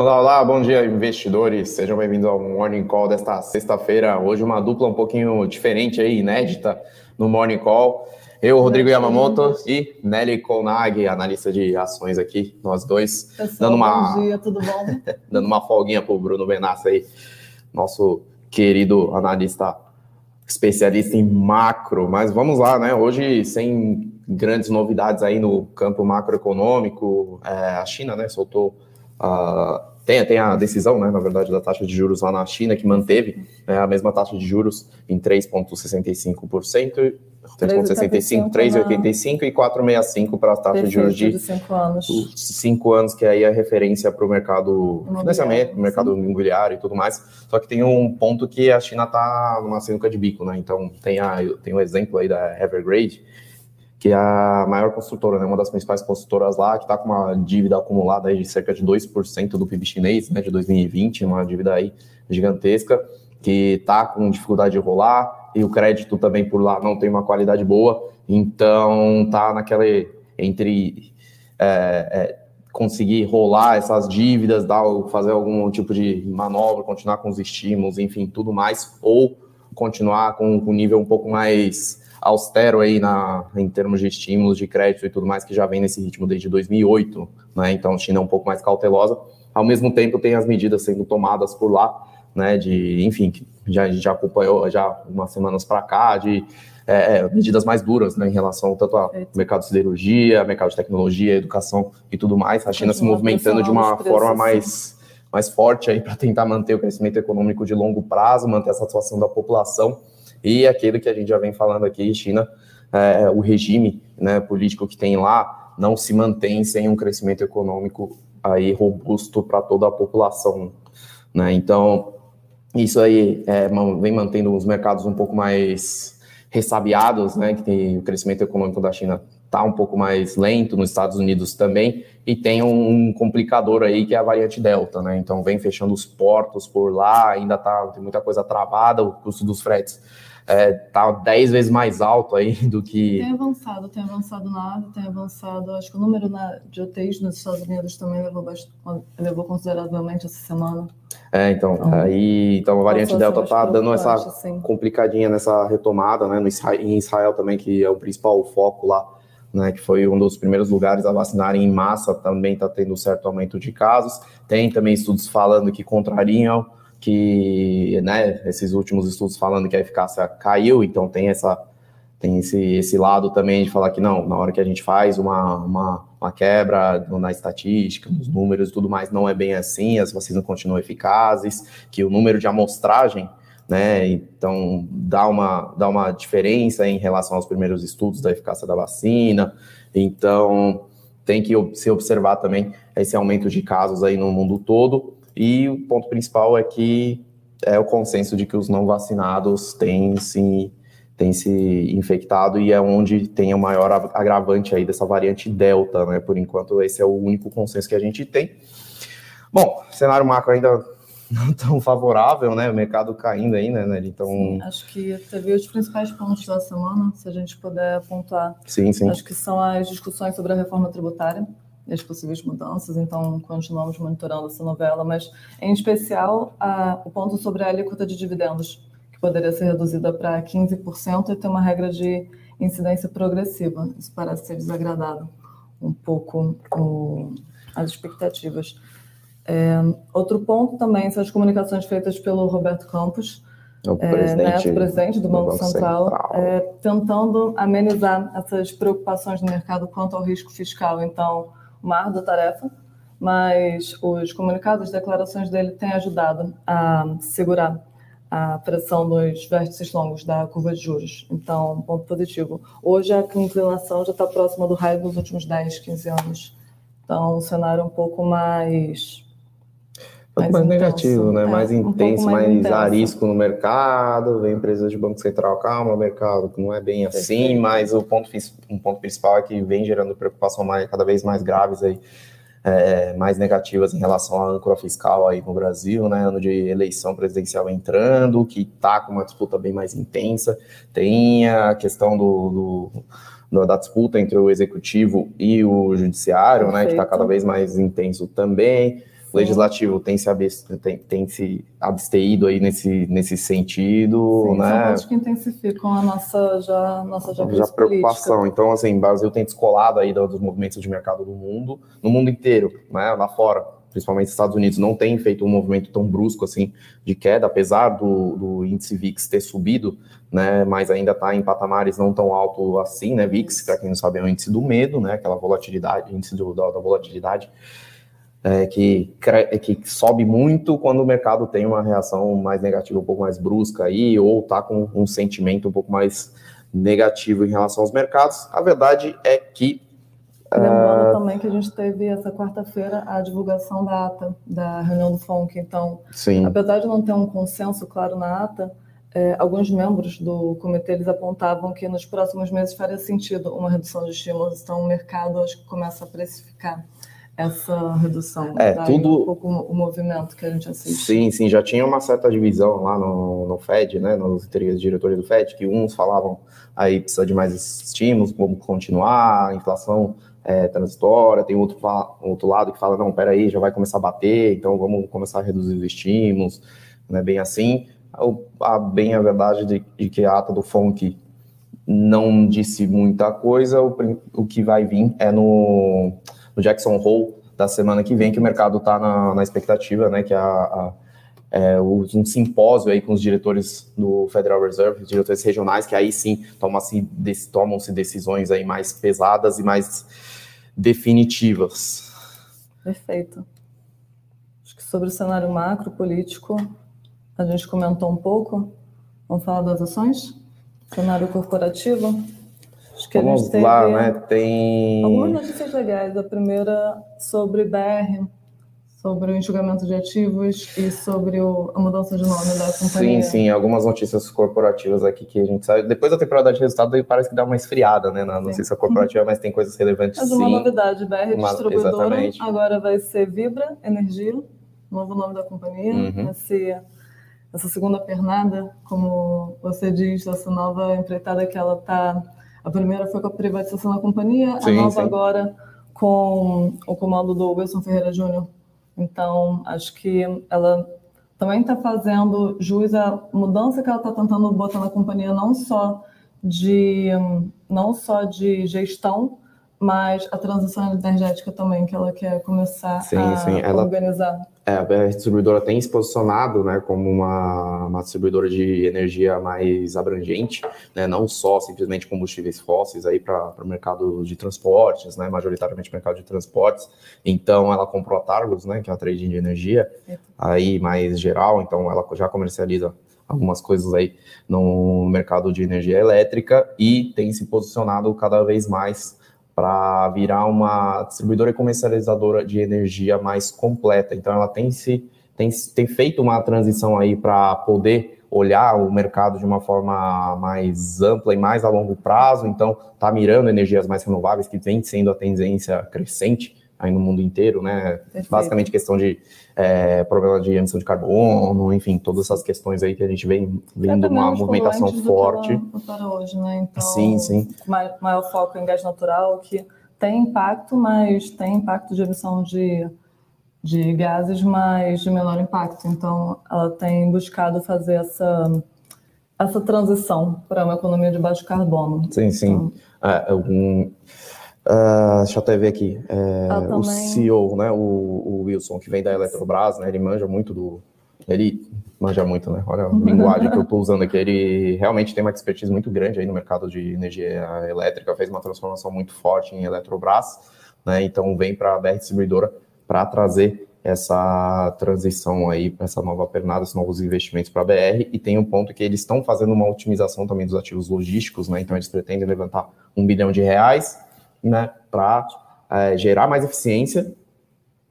Olá, olá, bom dia, investidores. Sejam bem-vindos ao Morning Call desta sexta-feira. Hoje uma dupla um pouquinho diferente aí, inédita no Morning Call. Eu, Rodrigo Yamamoto e Nelly Konag, analista de ações aqui, nós dois. Pessoal, dando uma... bom dia, tudo bom? dando uma folguinha pro Bruno Benassa aí, nosso querido analista especialista em macro. Mas vamos lá, né? Hoje, sem grandes novidades aí no campo macroeconômico, é, a China, né, soltou Tem, tem a decisão, né, na verdade, da taxa de juros lá na China, que manteve né, a mesma taxa de juros em 3,65%, 3,65%, 3,85% e 4,65% para a taxa de juros de 5 anos. 5 anos, que aí é referência para o mercado financiamento, mercado imobiliário e tudo mais. Só que tem um ponto que a China está numa sinuca de bico, né? Então tem, a, tem o exemplo aí da Evergrande, que é a maior construtora, né, uma das principais construtoras lá, que está com uma dívida acumulada de cerca de 2% do PIB chinês, né, de 2020, uma dívida aí gigantesca, que está com dificuldade de rolar, e o crédito também por lá não tem uma qualidade boa, então está naquela entre é, é, conseguir rolar essas dívidas, dar, fazer algum tipo de manobra, continuar com os estímulos, enfim, tudo mais, ou continuar com um nível um pouco mais austero aí na, em termos de estímulos de crédito e tudo mais, que já vem nesse ritmo desde 2008, né? Então, a China é um pouco mais cautelosa. Ao mesmo tempo, tem as medidas sendo tomadas por lá, né? De, enfim, que já, a gente já acompanhou já umas semanas para cá, de é, é, medidas mais duras, né? Em relação tanto ao mercado de siderurgia, mercado de tecnologia, educação e tudo mais. A China se movimentando de uma forma mais mais forte aí para tentar manter o crescimento econômico de longo prazo, manter a satisfação da população e aquele que a gente já vem falando aqui, China, é, o regime né, político que tem lá não se mantém sem um crescimento econômico aí robusto para toda a população. Né? Então, isso aí é, vem mantendo os mercados um pouco mais ressabiados, né? que tem o crescimento econômico da China está um pouco mais lento, nos Estados Unidos também, e tem um complicador aí que é a variante Delta, né? Então vem fechando os portos por lá, ainda tá, tem muita coisa travada, o custo dos fretes é, tá 10 vezes mais alto aí do que. Tem avançado, tem avançado nada, tem avançado. Acho que o número na, de UTIs nos Estados Unidos também levou, bastante, levou consideravelmente essa semana. É, então, então aí então a variante Delta tá dando essa complicadinha nessa retomada, né? No Israel, em Israel também, que é o principal foco lá, né? Que foi um dos primeiros lugares a vacinarem em massa, também está tendo um certo aumento de casos. Tem também estudos falando que contrariam que, né, esses últimos estudos falando que a eficácia caiu, então tem essa tem esse, esse lado também de falar que não, na hora que a gente faz uma, uma, uma quebra na estatística, nos números e tudo mais, não é bem assim, as vacinas continuam eficazes, que o número de amostragem, né, então dá uma, dá uma diferença em relação aos primeiros estudos da eficácia da vacina, então tem que se observar também esse aumento de casos aí no mundo todo, e o ponto principal é que é o consenso de que os não vacinados têm se, têm se infectado e é onde tem o maior agravante aí dessa variante Delta, né? Por enquanto, esse é o único consenso que a gente tem. Bom, cenário macro ainda não tão favorável, né? O mercado caindo ainda, né? Então. Sim, acho que teve os principais pontos da semana, se a gente puder apontar. Sim, sim. Acho que são as discussões sobre a reforma tributária as possíveis mudanças, então continuamos monitorando essa novela, mas em especial a, o ponto sobre a alíquota de dividendos, que poderia ser reduzida para 15% e ter uma regra de incidência progressiva. Isso parece ter desagradado um pouco o, as expectativas. É, outro ponto também são as comunicações feitas pelo Roberto Campos, o presidente, né, presidente do Banco, Banco Central, Central. É, tentando amenizar essas preocupações no mercado quanto ao risco fiscal. Então, uma árdua tarefa, mas os comunicados, as declarações dele têm ajudado a segurar a pressão dos vértices longos da curva de juros. Então, ponto positivo. Hoje a inclinação já está próxima do raio dos últimos 10, 15 anos. Então, um cenário um pouco mais mais, mais negativo, né? É, mais intenso, um mais, mais arisco no mercado, vem empresas de Banco Central, calma, mercado não é bem assim, mas o ponto, um ponto principal é que vem gerando preocupação mais, cada vez mais graves aí, é, mais negativas em relação à âncora fiscal aí no Brasil, né? Ano de eleição presidencial entrando, que tá com uma disputa bem mais intensa, tem a questão do, do da disputa entre o executivo e o judiciário, Perfeito. né, que está cada vez mais intenso também legislativo tem se, tem, tem se absteído aí nesse, nesse sentido, Sim, né? São pontos que intensificam a nossa já, nossa já, já preocupação. Política. Então, assim, o Brasil tem descolado aí dos movimentos de mercado do mundo, no mundo inteiro, né? Lá fora, principalmente os Estados Unidos, não tem feito um movimento tão brusco assim de queda, apesar do, do índice VIX ter subido, né? Mas ainda está em patamares não tão alto assim, né? VIX, para quem não sabe, é o índice do medo, né? Aquela volatilidade, índice do, da, da volatilidade é, que, que sobe muito quando o mercado tem uma reação mais negativa, um pouco mais brusca aí, ou está com um sentimento um pouco mais negativo em relação aos mercados. A verdade é que. Lembrando uh... também que a gente teve essa quarta-feira a divulgação da ata da reunião do FONC. Então, Sim. apesar de não ter um consenso claro na ata, é, alguns membros do comitê eles apontavam que nos próximos meses faria sentido uma redução de estímulos. Então, o mercado acho que começa a precificar essa redução. É, tudo. Um pouco o movimento que a gente assiste. Sim, sim, já tinha uma certa divisão lá no, no FED, né, nos diretores do FED, que uns falavam aí precisa de mais estímulos, como continuar, a inflação é, transitória, tem outro, outro lado que fala, não, peraí, já vai começar a bater, então vamos começar a reduzir os estímulos, não é bem assim. A, bem a verdade de, de que a ata do FONC não disse muita coisa, o, o que vai vir é no no Jackson Hole da semana que vem, que o mercado está na, na, expectativa, né, que a, a é, um simpósio aí com os diretores do Federal Reserve, os diretores regionais, que aí sim tomam-se tomam decisões aí mais pesadas e mais definitivas. Perfeito. Acho que sobre o cenário macro político, a gente comentou um pouco. Vamos falar das ações? Cenário corporativo? Acho que Vamos a gente lá, né? Tem. Algumas notícias legais. A primeira sobre BR, sobre o enxugamento de ativos e sobre o, a mudança de nome da companhia. Sim, sim, algumas notícias corporativas aqui que a gente sabe. Depois da temporada de resultado, parece que dá uma esfriada, né, na notícia corporativa, mas tem coisas relevantes mas sim. uma novidade, BR uma... Distribuidora, Exatamente. agora vai ser Vibra Energia, novo nome da companhia, uhum. vai ser essa segunda pernada, como você diz, essa nova empreitada que ela está a primeira foi com a privatização da companhia, sim, a nova sim. agora com o comando do Wilson Ferreira Júnior. Então, acho que ela também está fazendo jus à mudança que ela está tentando botar na companhia, não só de não só de gestão, mas a transição energética também que ela quer começar sim, a sim. Ela, organizar. É, a distribuidora tem se posicionado né, como uma, uma distribuidora de energia mais abrangente, né, não só simplesmente combustíveis fósseis para o mercado de transportes, né, majoritariamente mercado de transportes. Então, ela comprou a Targos, né, que é a trading de energia, é. aí mais geral, então ela já comercializa algumas coisas aí no mercado de energia elétrica e tem se posicionado cada vez mais para virar uma distribuidora e comercializadora de energia mais completa. Então, ela tem se tem, tem feito uma transição aí para poder olhar o mercado de uma forma mais ampla e mais a longo prazo. Então, está mirando energias mais renováveis, que vem sendo a tendência crescente aí no mundo inteiro, né? Perfeito. Basicamente questão de é, problema de emissão de carbono, enfim, todas essas questões aí que a gente vem vendo uma movimentação forte. Hoje, né? Então, sim, sim. Maior foco em gás natural, que tem impacto, mas tem impacto de emissão de, de gases, mas de menor impacto. Então, ela tem buscado fazer essa essa transição para uma economia de baixo carbono. Sim, sim. Então, é, um, Uh, deixa eu até ver aqui. É, o CEO, né, o, o, Wilson, que vem da Eletrobras, né, ele manja muito do. Ele manja muito, né? Olha a linguagem que eu estou usando aqui. Ele realmente tem uma expertise muito grande aí no mercado de energia elétrica, fez uma transformação muito forte em Eletrobras, né? Então vem para a BR Distribuidora para trazer essa transição aí, essa nova pernada, esses novos investimentos para a BR, e tem um ponto que eles estão fazendo uma otimização também dos ativos logísticos, né? Então eles pretendem levantar um bilhão de reais né, para é, gerar mais eficiência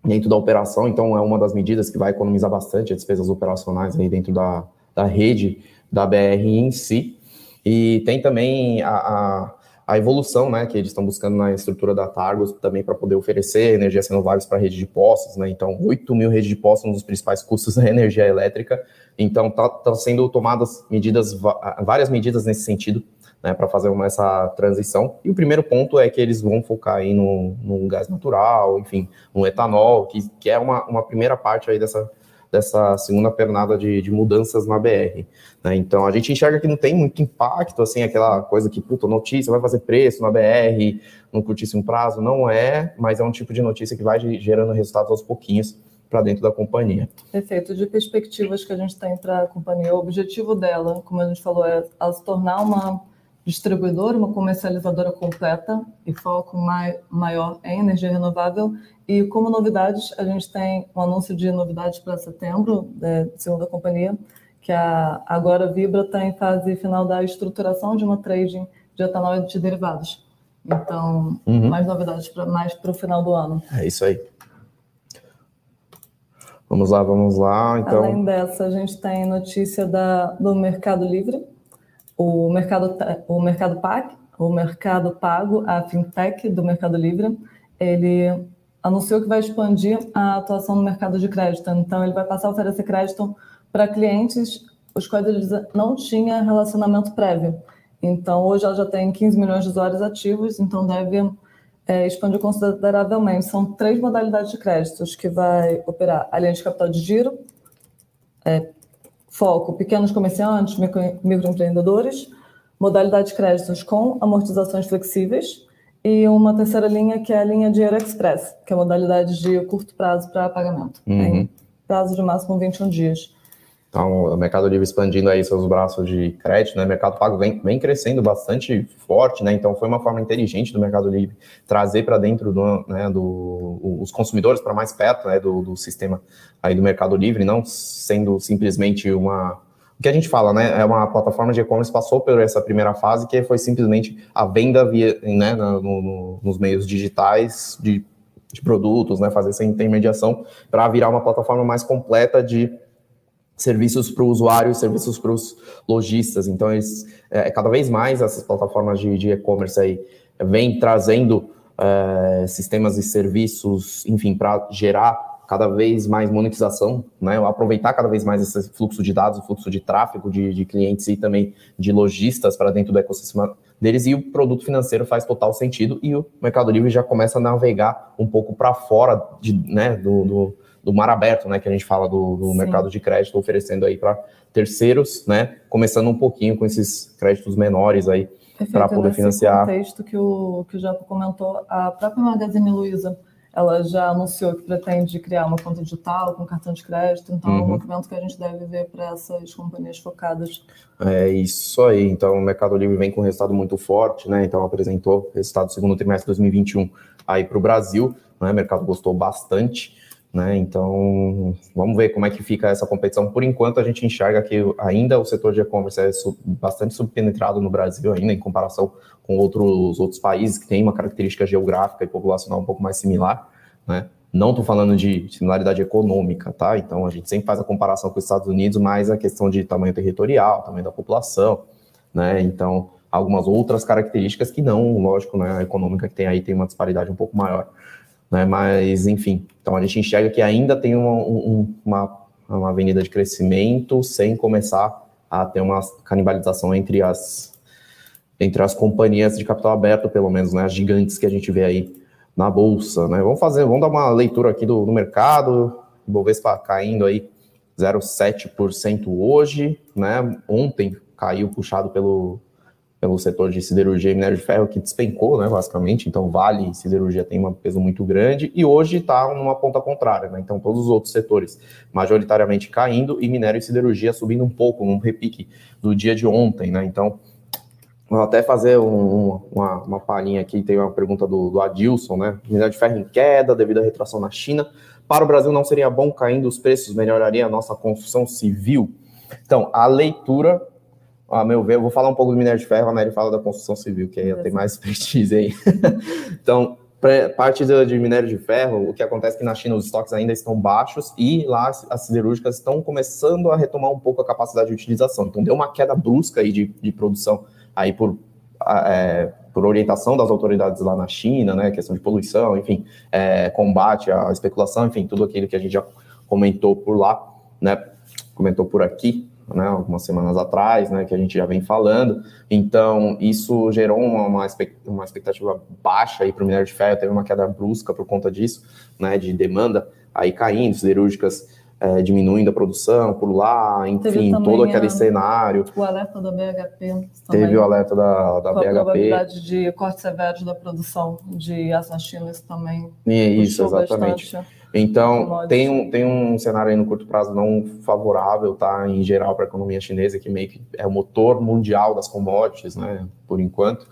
dentro da operação. Então, é uma das medidas que vai economizar bastante as despesas operacionais aí dentro da, da rede da BR em si. E tem também a, a, a evolução né, que eles estão buscando na estrutura da Targos também para poder oferecer energias renováveis para a rede de postos. Né? Então, 8 mil redes de postos, um dos principais custos da energia elétrica. Então, estão tá, tá sendo tomadas medidas, várias medidas nesse sentido né, para fazer uma, essa transição. E o primeiro ponto é que eles vão focar aí no, no gás natural, enfim, no etanol, que, que é uma, uma primeira parte aí dessa, dessa segunda pernada de, de mudanças na BR. Né? Então a gente enxerga que não tem muito impacto, assim, aquela coisa que, puta, notícia vai fazer preço na BR num curtíssimo prazo. Não é, mas é um tipo de notícia que vai gerando resultados aos pouquinhos para dentro da companhia. Perfeito. De perspectivas que a gente tem para a companhia, o objetivo dela, como a gente falou, é ela se tornar uma distribuidora, uma comercializadora completa e foco mai, maior em energia renovável. E como novidades, a gente tem um anúncio de novidades para setembro, é, segundo a companhia, que a Agora Vibra está em fase final da estruturação de uma trading de etanol e de derivados. Então, uhum. mais novidades para mais para o final do ano. É isso aí. Vamos lá, vamos lá. Então... Além dessa, a gente tem notícia da, do Mercado Livre, o mercado, o mercado PAC, o mercado pago, a fintech do Mercado Livre, ele anunciou que vai expandir a atuação no mercado de crédito. Então, ele vai passar a oferecer crédito para clientes os quais eles não tinham relacionamento prévio. Então, hoje ela já tem 15 milhões de usuários ativos, então deve é, expandir consideravelmente. São três modalidades de créditos que vai operar a linha de capital de giro, é, Foco: pequenos comerciantes, micro, microempreendedores, modalidade de créditos com amortizações flexíveis e uma terceira linha que é a linha de Dinheiro Express, que é a modalidade de curto prazo para pagamento, uhum. em prazo de máximo 21 dias. Então, o Mercado Livre expandindo aí seus braços de crédito, né? O Mercado Pago vem, vem crescendo bastante forte, né? Então, foi uma forma inteligente do Mercado Livre trazer para dentro do, né, do, os consumidores para mais perto, né, do, do sistema aí do Mercado Livre, não sendo simplesmente uma o que a gente fala, né? É uma plataforma de e-commerce passou por essa primeira fase que foi simplesmente a venda via, né, no, no, nos meios digitais de, de produtos, né? Fazer essa intermediação para virar uma plataforma mais completa de serviços para o usuário, serviços para os lojistas. Então, eles, é, cada vez mais essas plataformas de e-commerce aí vêm trazendo é, sistemas e serviços, enfim, para gerar cada vez mais monetização, né? Aproveitar cada vez mais esse fluxo de dados, fluxo de tráfego de, de clientes e também de lojistas para dentro do ecossistema deles. E o produto financeiro faz total sentido e o Mercado Livre já começa a navegar um pouco para fora de, né, do, do do mar aberto, né, que a gente fala do, do mercado de crédito, oferecendo aí para terceiros, né, começando um pouquinho com esses créditos menores aí para poder financiar. contexto que o que o Japo comentou, a própria Magazine Luiza, ela já anunciou que pretende criar uma conta digital com cartão de crédito, então uhum. é um uhum. movimento que a gente deve ver para essas companhias focadas. É isso aí, então o Mercado Livre vem com um resultado muito forte, né, então apresentou resultado do segundo trimestre de 2021 aí para o Brasil, né, o mercado gostou bastante, né? Então, vamos ver como é que fica essa competição. Por enquanto, a gente enxerga que ainda o setor de e-commerce é sub, bastante subpenetrado no Brasil, ainda em comparação com outros, outros países que têm uma característica geográfica e populacional um pouco mais similar. Né? Não estou falando de similaridade econômica, tá? Então, a gente sempre faz a comparação com os Estados Unidos, mas a questão de tamanho territorial, tamanho da população, né? Então, algumas outras características que não, lógico, né? A econômica que tem aí tem uma disparidade um pouco maior né? Mas, enfim, então a gente enxerga que ainda tem uma, um, uma, uma avenida de crescimento sem começar a ter uma canibalização entre as, entre as companhias de capital aberto, pelo menos, né? As gigantes que a gente vê aí na bolsa, né? Vamos fazer, vamos dar uma leitura aqui do, do mercado, Bovespa caindo aí 0,7% hoje, né? Ontem caiu puxado pelo pelo setor de siderurgia e minério de ferro, que despencou, né, basicamente. Então, Vale siderurgia tem um peso muito grande, e hoje está numa ponta contrária, né? Então, todos os outros setores majoritariamente caindo e minério e siderurgia subindo um pouco, num repique do dia de ontem, né? Então, vou até fazer um, uma, uma palhinha aqui, tem uma pergunta do, do Adilson, né? Minério de ferro em queda devido à retração na China. Para o Brasil não seria bom caindo os preços, melhoraria a nossa construção civil? Então, a leitura a meu ver, eu vou falar um pouco do minério de ferro, a Mary fala da construção civil, que aí tem mais expertise aí. então, parte de minério de ferro, o que acontece é que na China os estoques ainda estão baixos e lá as siderúrgicas estão começando a retomar um pouco a capacidade de utilização. Então, deu uma queda brusca aí de, de produção aí por, é, por orientação das autoridades lá na China, né, questão de poluição, enfim, é, combate à especulação, enfim, tudo aquilo que a gente já comentou por lá, né, comentou por aqui, né, algumas semanas atrás, né, que a gente já vem falando. Então, isso gerou uma, uma expectativa baixa para o minério de ferro, teve uma queda brusca por conta disso, né, de demanda aí caindo, siderúrgicas é, diminuindo a produção por lá, enfim, todo aquele a, cenário. O alerta da BHP. Teve o alerta da, da com BHP. a probabilidade de cortes severos da produção de aço na China, isso também. E isso, exatamente. Bastante. Então, tem um, tem um cenário aí no curto prazo não favorável, tá? Em geral, para a economia chinesa, que meio que é o motor mundial das commodities, né? Por enquanto.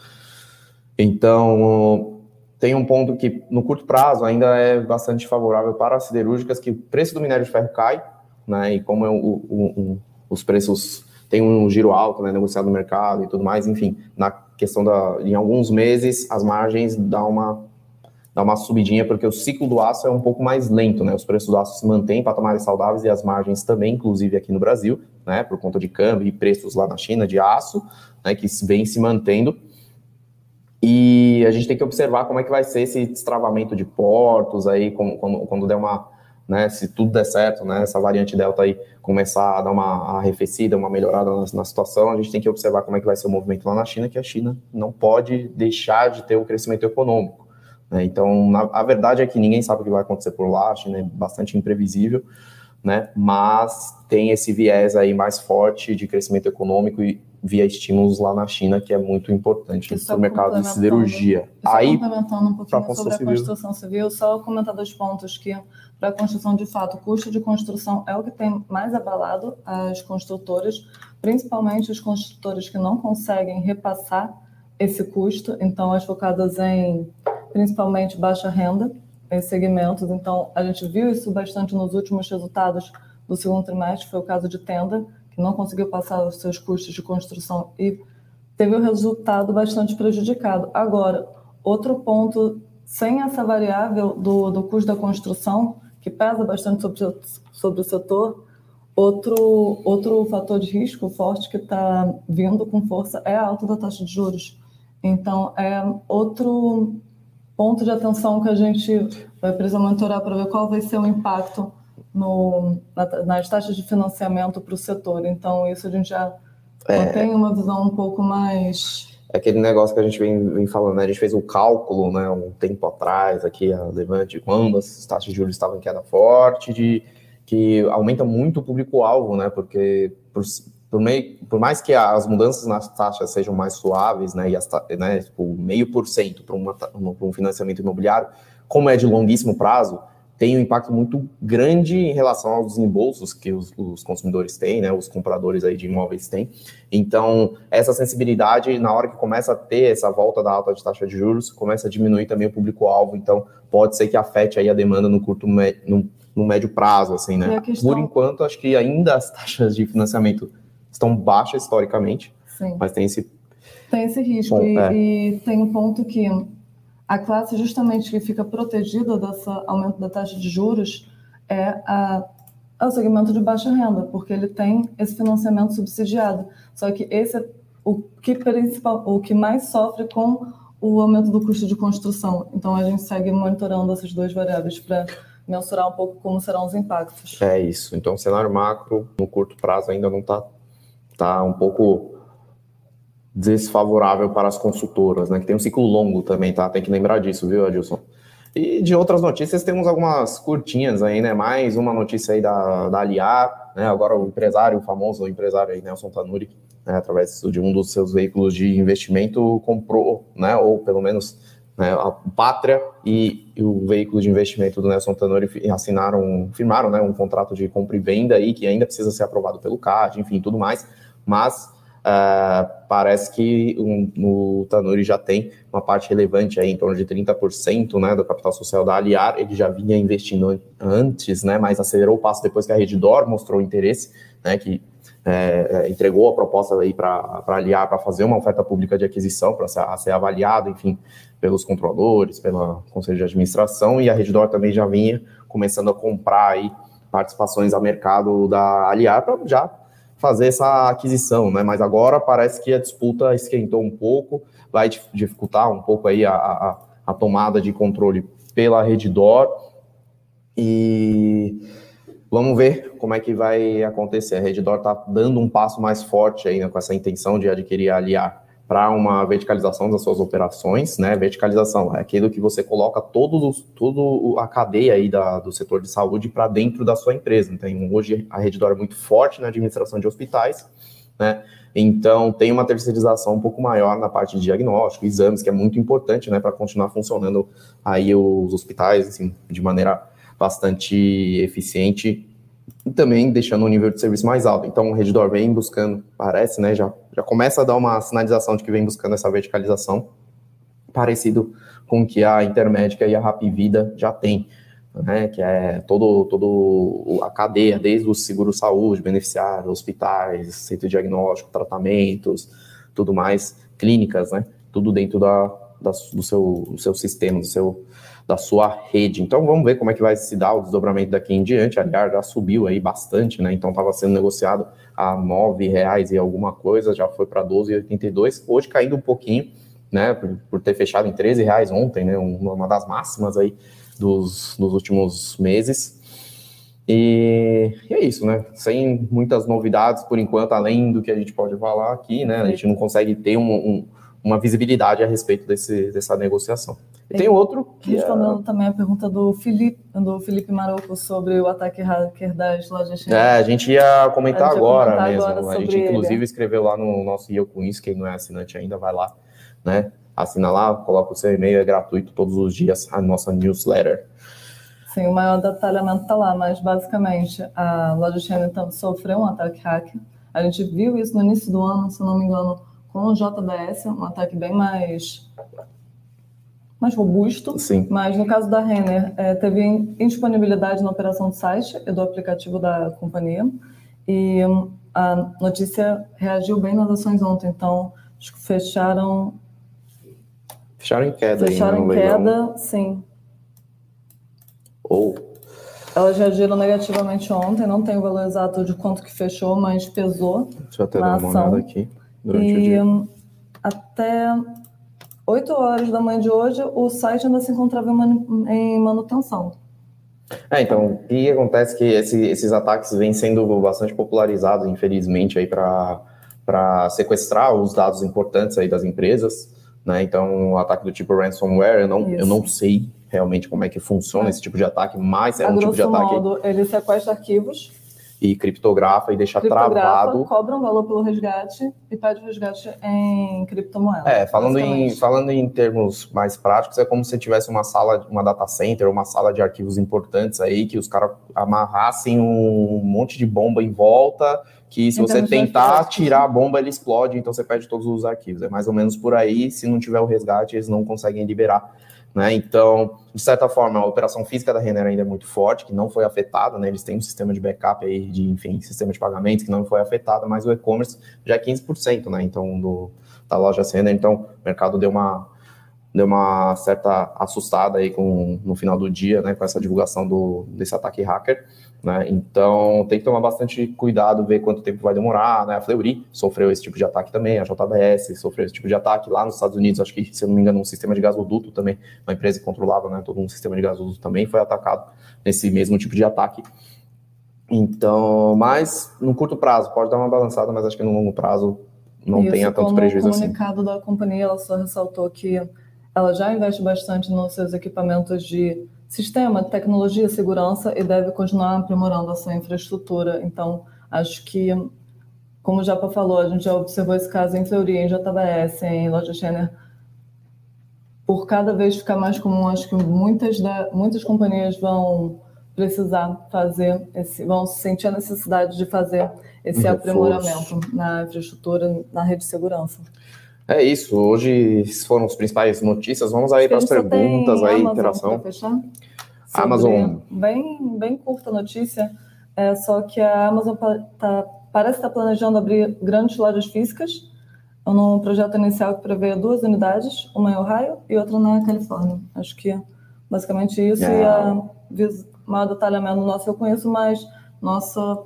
Então, tem um ponto que, no curto prazo, ainda é bastante favorável para as siderúrgicas, que o preço do minério de ferro cai, né? E como é o, o, o, os preços têm um giro alto, né? Negociado no mercado e tudo mais, enfim, na questão da. Em alguns meses, as margens dão uma dar uma subidinha, porque o ciclo do aço é um pouco mais lento, né? Os preços do aço se mantêm em patamares saudáveis e as margens também, inclusive aqui no Brasil, né? Por conta de câmbio e preços lá na China de aço, né? Que vem se mantendo. E a gente tem que observar como é que vai ser esse destravamento de portos aí, quando, quando der uma, né, se tudo der certo, né, essa variante Delta aí começar a dar uma arrefecida, uma melhorada na, na, situação, a gente tem que observar como é que vai ser o movimento lá na China, que a China não pode deixar de ter o crescimento econômico. Né? Então, na, a verdade é que ninguém sabe o que vai acontecer por lá, a China é bastante imprevisível, né? mas tem esse viés aí mais forte de crescimento econômico e via estímulos lá na China, que é muito importante para o mercado de siderurgia. Aí, complementando um pouquinho sobre a construção civil, só comentar dois pontos que para a construção, de fato, o custo de construção é o que tem mais abalado as construtoras, principalmente os construtores que não conseguem repassar esse custo, então as focadas em principalmente baixa renda, em segmentos. Então, a gente viu isso bastante nos últimos resultados do segundo trimestre, foi o caso de Tenda, que não conseguiu passar os seus custos de construção e teve um resultado bastante prejudicado. Agora, outro ponto, sem essa variável do, do custo da construção, que pesa bastante sobre, sobre o setor, outro, outro fator de risco forte que está vindo com força é a alta da taxa de juros. Então, é outro ponto de atenção que a gente vai precisar monitorar para ver qual vai ser o impacto no, nas taxas de financiamento para o setor. Então, isso a gente já é, tem uma visão um pouco mais. É aquele negócio que a gente vem, vem falando, né? A gente fez um cálculo, né, um tempo atrás, aqui, a Levante, quando as taxas de juros estavam em queda forte, de que aumenta muito o público-alvo, né? Porque por, por, meio, por mais que as mudanças nas taxas sejam mais suaves, né, e as, né, tipo, meio por cento para um financiamento imobiliário, como é de longuíssimo prazo, tem um impacto muito grande em relação aos desembolsos que os, os, consumidores têm, né, os compradores aí de imóveis têm. Então, essa sensibilidade, na hora que começa a ter essa volta da alta de taxa de juros, começa a diminuir também o público-alvo, então pode ser que afete aí a demanda no curto, no, no médio prazo, assim, né? Questão... Por enquanto, acho que ainda as taxas de financiamento estão baixas historicamente, Sim. mas tem esse... Tem esse risco, Bom, e, é. e tem um ponto que a classe justamente que fica protegida desse aumento da taxa de juros é, a, é o segmento de baixa renda, porque ele tem esse financiamento subsidiado. Só que esse é o que principal, o que mais sofre com o aumento do custo de construção. Então a gente segue monitorando essas duas variáveis para mensurar um pouco como serão os impactos. É isso. Então o cenário macro no curto prazo ainda não está tá um pouco desfavorável para as consultoras, né? Que tem um ciclo longo também, tá? Tem que lembrar disso, viu, Adilson? E de outras notícias, temos algumas curtinhas aí, né? Mais uma notícia aí da, da Aliar, né? Agora o empresário, o famoso empresário aí, Nelson Tanuri, né? através de um dos seus veículos de investimento, comprou, né? Ou pelo menos né, a Pátria e, o veículo de investimento do Nelson Tanuri assinaram, firmaram né, um contrato de compra e venda aí, que ainda precisa ser aprovado pelo CAD, enfim, tudo mais, mas Uh, parece que um, o Tanuri já tem uma parte relevante aí, em torno de 30% né, do capital social da Aliar, ele já vinha investindo antes, né, mas acelerou o passo depois que a Reddor mostrou interesse, né, que é, entregou a proposta aí para Aliar para fazer uma oferta pública de aquisição, para ser, ser avaliado, enfim, pelos controladores, pela Conselho de Administração, e a Reddor também já vinha começando a comprar aí participações a mercado da Aliar para já fazer essa aquisição, né? Mas agora parece que a disputa esquentou um pouco, vai dificultar um pouco aí a, a, a tomada de controle pela Reddor. E Vamos ver como é que vai acontecer. A Reddor está dando um passo mais forte aí né, com essa intenção de adquirir a Aliar para uma verticalização das suas operações, né? Verticalização é aquilo que você coloca todos toda a cadeia aí da, do setor de saúde para dentro da sua empresa. Então, hoje a Reddor é muito forte na administração de hospitais, né? Então tem uma terceirização um pouco maior na parte de diagnóstico, exames, que é muito importante, né, para continuar funcionando aí os hospitais assim, de maneira bastante eficiente e também deixando um nível de serviço mais alto. Então, o Redditor vem buscando, parece, né, já, já começa a dar uma sinalização de que vem buscando essa verticalização, parecido com o que a Intermédica e a Rapvida já tem, né, que é todo, todo a cadeia, desde o seguro-saúde, beneficiário, hospitais, centro de diagnóstico, tratamentos, tudo mais, clínicas, né, tudo dentro da, da do, seu, do seu sistema, do seu da sua rede. Então vamos ver como é que vai se dar o desdobramento daqui em diante. A Aliar já subiu aí bastante, né? Então estava sendo negociado a R$ reais e alguma coisa, já foi para 12,82. Hoje caindo um pouquinho, né? Por, por, ter fechado em 13 reais ontem, né? Uma das máximas aí dos, dos últimos meses. E, e, é isso, né? Sem muitas novidades por enquanto, além do que a gente pode falar aqui, né? A gente não consegue ter um, um, uma visibilidade a respeito desse, dessa negociação. Tem outro que Respondendo é... também a pergunta do Felipe, do Felipe Maroco sobre o ataque hacker das lojas É, a gente ia comentar gente agora comentar mesmo. Agora a gente, inclusive, ele. escreveu lá no nosso Eu Com Isso, quem não é assinante ainda, vai lá, né? Assina lá, coloca o seu e-mail, é gratuito todos os dias, a nossa newsletter. Sim, o maior detalhamento está lá, mas basicamente a loja China então, sofreu um ataque hacker. A gente viu isso no início do ano, se não me engano, com o JBS, um ataque bem mais mais robusto. Sim. Mas no caso da Renner, é, teve indisponibilidade na operação do site e do aplicativo da companhia. E hum, a notícia reagiu bem nas ações ontem. Então, acho que fecharam. Fecharam em queda. Fecharam em queda, sim. Ou. Elas reagiram negativamente ontem, não tem o valor exato de quanto que fechou, mas pesou. Deixa eu até dar uma ação. olhada aqui durante e, o dia. Hum, até 8 horas da manhã de hoje, o site ainda se encontrava em manutenção. É, então, o que acontece é que esse, esses ataques vêm sendo bastante popularizados, infelizmente, aí para sequestrar os dados importantes aí das empresas, né? Então, o ataque do tipo ransomware, eu não, eu não sei realmente como é que funciona é. esse tipo de ataque, mas é A um tipo de ataque. Modo, ele sequestra arquivos e criptografa e deixa criptografa, travado. cobra um valor pelo resgate e pede o resgate em criptomoeda. É, falando em, falando em termos mais práticos, é como se tivesse uma sala, uma data center, uma sala de arquivos importantes aí, que os caras amarrassem um monte de bomba em volta, que se você tentar tirar a bomba, ele explode, então você perde todos os arquivos. É mais ou menos por aí, se não tiver o resgate, eles não conseguem liberar né? Então, de certa forma, a operação física da Renner ainda é muito forte, que não foi afetada, né? eles têm um sistema de backup aí, de, enfim, sistema de pagamentos que não foi afetado, mas o e-commerce já é 15%, né? então, do, da loja Renner, então o mercado deu uma, deu uma certa assustada aí com, no final do dia, né, com essa divulgação do, desse ataque hacker, né? Então tem que tomar bastante cuidado, ver quanto tempo vai demorar. Né? A Fleury sofreu esse tipo de ataque também, a JBS sofreu esse tipo de ataque lá nos Estados Unidos. Acho que, se eu não me engano, um sistema de gasoduto também, uma empresa que controlava né, todo um sistema de gasoduto também foi atacado nesse mesmo tipo de ataque. Então, mas no curto prazo pode dar uma balançada, mas acho que no longo prazo não Isso, tenha tanto prejuízo assim. No comunicado da companhia, ela só ressaltou que ela já investe bastante nos seus equipamentos de sistema, tecnologia, segurança e deve continuar aprimorando a sua infraestrutura. Então, acho que, como o Japa falou, a gente já observou esse caso em Fleury, em JBS, em Loja Schenner. Por cada vez ficar mais comum, acho que muitas, da, muitas companhias vão precisar fazer, esse, vão sentir a necessidade de fazer esse um aprimoramento na infraestrutura, na rede de segurança. É isso, hoje foram as principais notícias. Vamos aí para as perguntas, aí, Amazon interação. Amazon. Bem, bem curta notícia, é só que a Amazon tá, parece estar tá planejando abrir grandes lojas físicas num projeto inicial que prevê duas unidades, uma em Ohio e outra na Califórnia. Acho que é basicamente isso. É. E a maior detalhamento nosso eu conheço, mas nossa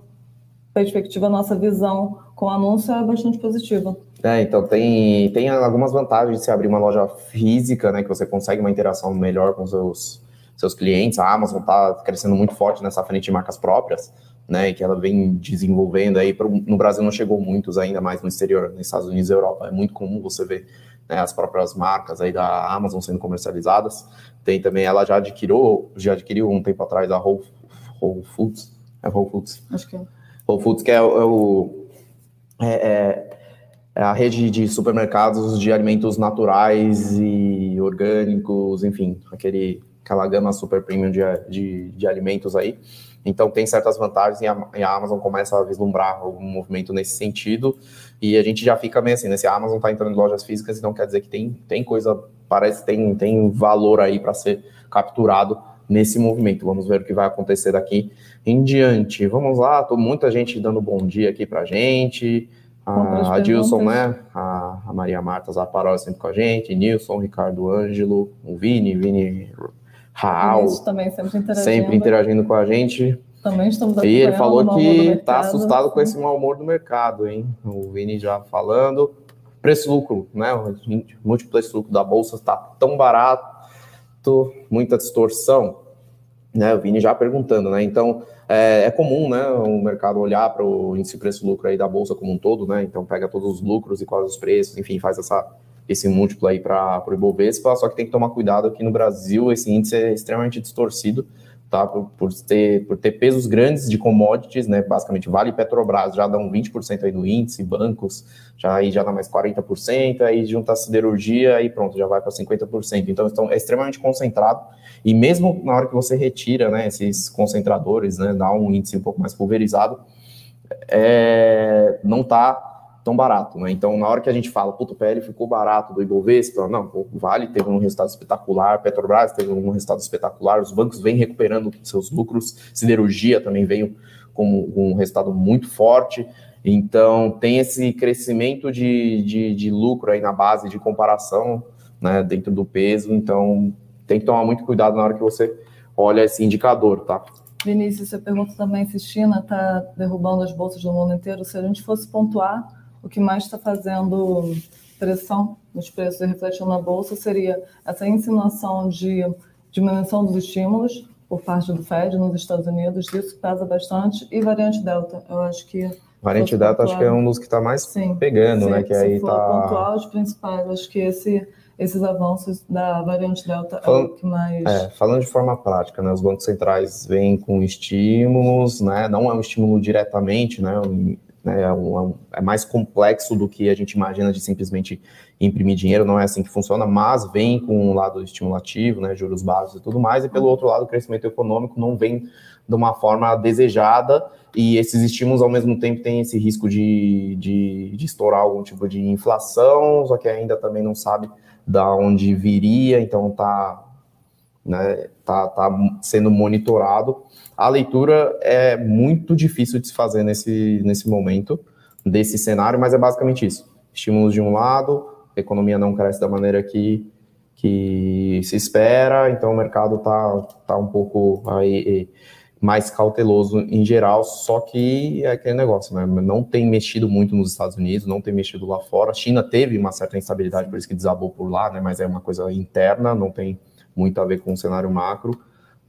perspectiva, nossa visão com o anúncio é bastante positiva. É, então tem, tem algumas vantagens de se abrir uma loja física, né, que você consegue uma interação melhor com seus seus clientes. A Amazon está crescendo muito forte nessa frente de marcas próprias, né, que ela vem desenvolvendo aí. Pro, no Brasil não chegou muitos ainda, mais no exterior, nos Estados Unidos e Europa. É muito comum você ver né, as próprias marcas aí da Amazon sendo comercializadas. Tem também, ela já adquiriu, já adquiriu um tempo atrás a Whole, Whole Foods. É Whole Foods. Acho que é. Whole Foods, que é, é o. É, é, a rede de supermercados de alimentos naturais e orgânicos, enfim, aquele, aquela gama super premium de, de, de alimentos aí. Então tem certas vantagens e a, e a, Amazon começa a vislumbrar algum movimento nesse sentido. E a gente já fica meio assim, né? Se a Amazon está entrando em lojas físicas, então quer dizer que tem, tem coisa, parece tem, tem valor aí para ser capturado nesse movimento. Vamos ver o que vai acontecer daqui em diante. Vamos lá, tô muita gente dando bom dia aqui para gente. A, a Dilson, né? A, a, Maria Marta Zaparola sempre com a gente, Nilson, Ricardo Ângelo, o Vini, Vini Raul. também sempre interagindo. Sempre interagindo com a gente. Também estamos E ele falou que está assustado com esse mau humor do mercado, hein? O Vini já falando. Preço-lucro, né? O múltiplo preço-lucro da Bolsa está tão barato, muita distorção. Né? O Vini já perguntando, né? Então, é, é comum, né, o mercado olhar para o índice preço-lucro aí da bolsa como um todo, né? Então pega todos os lucros e quais os preços, enfim, faz essa esse múltiplo aí para o Ibovespa, só que tem que tomar cuidado que no Brasil esse índice é extremamente distorcido, tá? Por, por, ter, por ter pesos grandes de commodities, né? Basicamente, Vale e Petrobras já dão 20% aí do índice, bancos já aí já dá mais 40%, aí junta a siderurgia aí pronto, já vai para 50%. Então, então é extremamente concentrado. E mesmo na hora que você retira né, esses concentradores, né, dá um índice um pouco mais pulverizado, é, não está tão barato, né? Então, na hora que a gente fala, puto, o PL ficou barato do Ibovespa, não, o Vale teve um resultado espetacular, Petrobras teve um resultado espetacular, os bancos vêm recuperando seus lucros, siderurgia também veio com um resultado muito forte, então tem esse crescimento de, de, de lucro aí na base de comparação, né, dentro do peso, então tem que tomar muito cuidado na hora que você olha esse indicador, tá? Vinícius, você pergunta também se China está derrubando as bolsas do mundo inteiro. Se a gente fosse pontuar, o que mais está fazendo pressão nos preços e refletindo na bolsa seria essa insinuação de diminuição dos estímulos por parte do Fed nos Estados Unidos, isso pesa bastante, e variante Delta. Eu acho que. Variante Delta, acho que é um dos que está mais sim, pegando, sim, né? Que se aí for tá. pontuar os principais, acho que esse esses avanços da variante Delta falando, é o que mais. É, falando de forma prática, né, os bancos centrais vêm com estímulos, né, não é um estímulo diretamente, né, né? É, um, é, mais complexo do que a gente imagina de simplesmente imprimir dinheiro, não é assim que funciona, mas vem com um lado estimulativo, né, juros básicos e tudo mais, e pelo outro lado, o crescimento econômico não vem de uma forma desejada, e esses estímulos, ao mesmo tempo, têm esse risco de, de, de estourar algum tipo de inflação, só que ainda também não sabe da onde viria, então tá, né, tá, tá sendo monitorado. A leitura é muito difícil de se fazer nesse, nesse momento, desse cenário, mas é basicamente isso. Estímulos de um lado, a economia não cresce da maneira que, que se espera, então o mercado tá, tá um pouco aí mais cauteloso em geral, só que é aquele negócio, né? Não tem mexido muito nos Estados Unidos, não tem mexido lá fora. A China teve uma certa instabilidade, por isso que desabou por lá, né? Mas é uma coisa interna, não tem muito a ver com o cenário macro.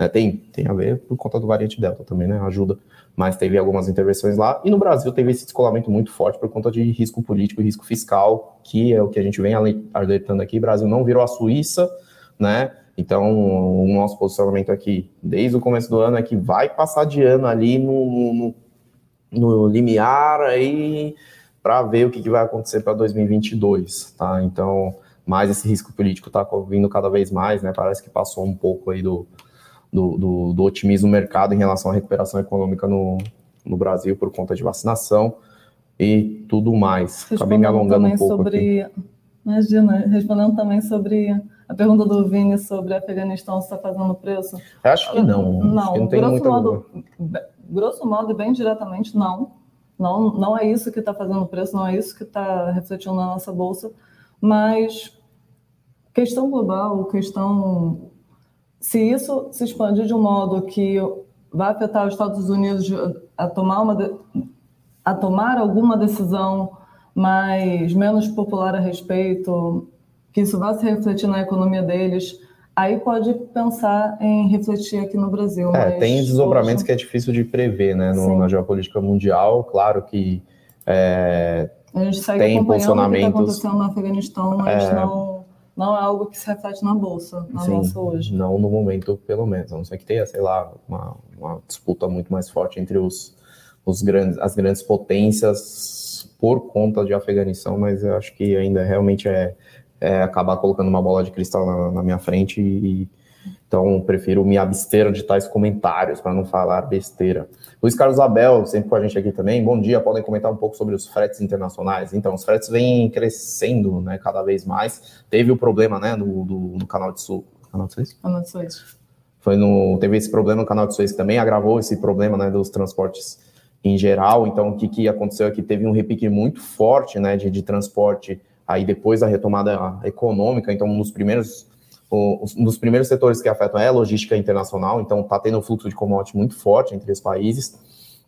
Né? Tem, tem a ver por conta do variante Delta também, né? Ajuda. Mas teve algumas intervenções lá. E no Brasil teve esse descolamento muito forte por conta de risco político e risco fiscal, que é o que a gente vem alertando aqui. O Brasil não virou a Suíça, né? Então, o nosso posicionamento aqui, desde o começo do ano, é que vai passar de ano ali no, no, no limiar aí para ver o que, que vai acontecer para 2022, tá? Então, mais esse risco político está vindo cada vez mais, né? Parece que passou um pouco aí do, do, do, do otimismo do mercado em relação à recuperação econômica no, no Brasil por conta de vacinação e tudo mais. Acabei me alongando um pouco sobre, aqui. Imagina, respondendo também sobre a pergunta do Vini sobre Afeganistão está fazendo preço? Acho que não. Não, que não grosso, muita... modo, grosso modo e bem diretamente, não. Não, não é isso que está fazendo preço, não é isso que está refletindo na nossa bolsa, mas questão global, questão. Se isso se expandir de um modo que vai afetar os Estados Unidos a tomar, uma, a tomar alguma decisão mais menos popular a respeito, que isso vai se refletir na economia deles, aí pode pensar em refletir aqui no Brasil. É, tem desdobramentos que é difícil de prever, né, no, na geopolítica mundial. Claro que é, a gente segue tem posicionamentos. O que está acontecendo no Afeganistão, mas é, não, não é algo que se reflete na bolsa, na sim, bolsa hoje. Não no momento, pelo menos. A não ser que tenha, sei lá, uma, uma disputa muito mais forte entre os, os grandes, as grandes potências por conta de Afeganistão, mas eu acho que ainda realmente é é, acabar colocando uma bola de cristal na, na minha frente e, então, prefiro me abster de tais comentários para não falar besteira. Luiz Carlos Abel, sempre com a gente aqui também. Bom dia, podem comentar um pouco sobre os fretes internacionais. Então, os fretes vêm crescendo né, cada vez mais. Teve o problema né, no, do, no canal de Sul. Canal de Suez? Canal de Suez. Foi no, teve esse problema no canal de Suez que também agravou esse problema né, dos transportes em geral. Então, o que, que aconteceu é que teve um repique muito forte né, de, de transporte aí depois da retomada econômica, então um dos primeiros um dos primeiros setores que afetam é a logística internacional, então está tendo um fluxo de commodity muito forte entre os países,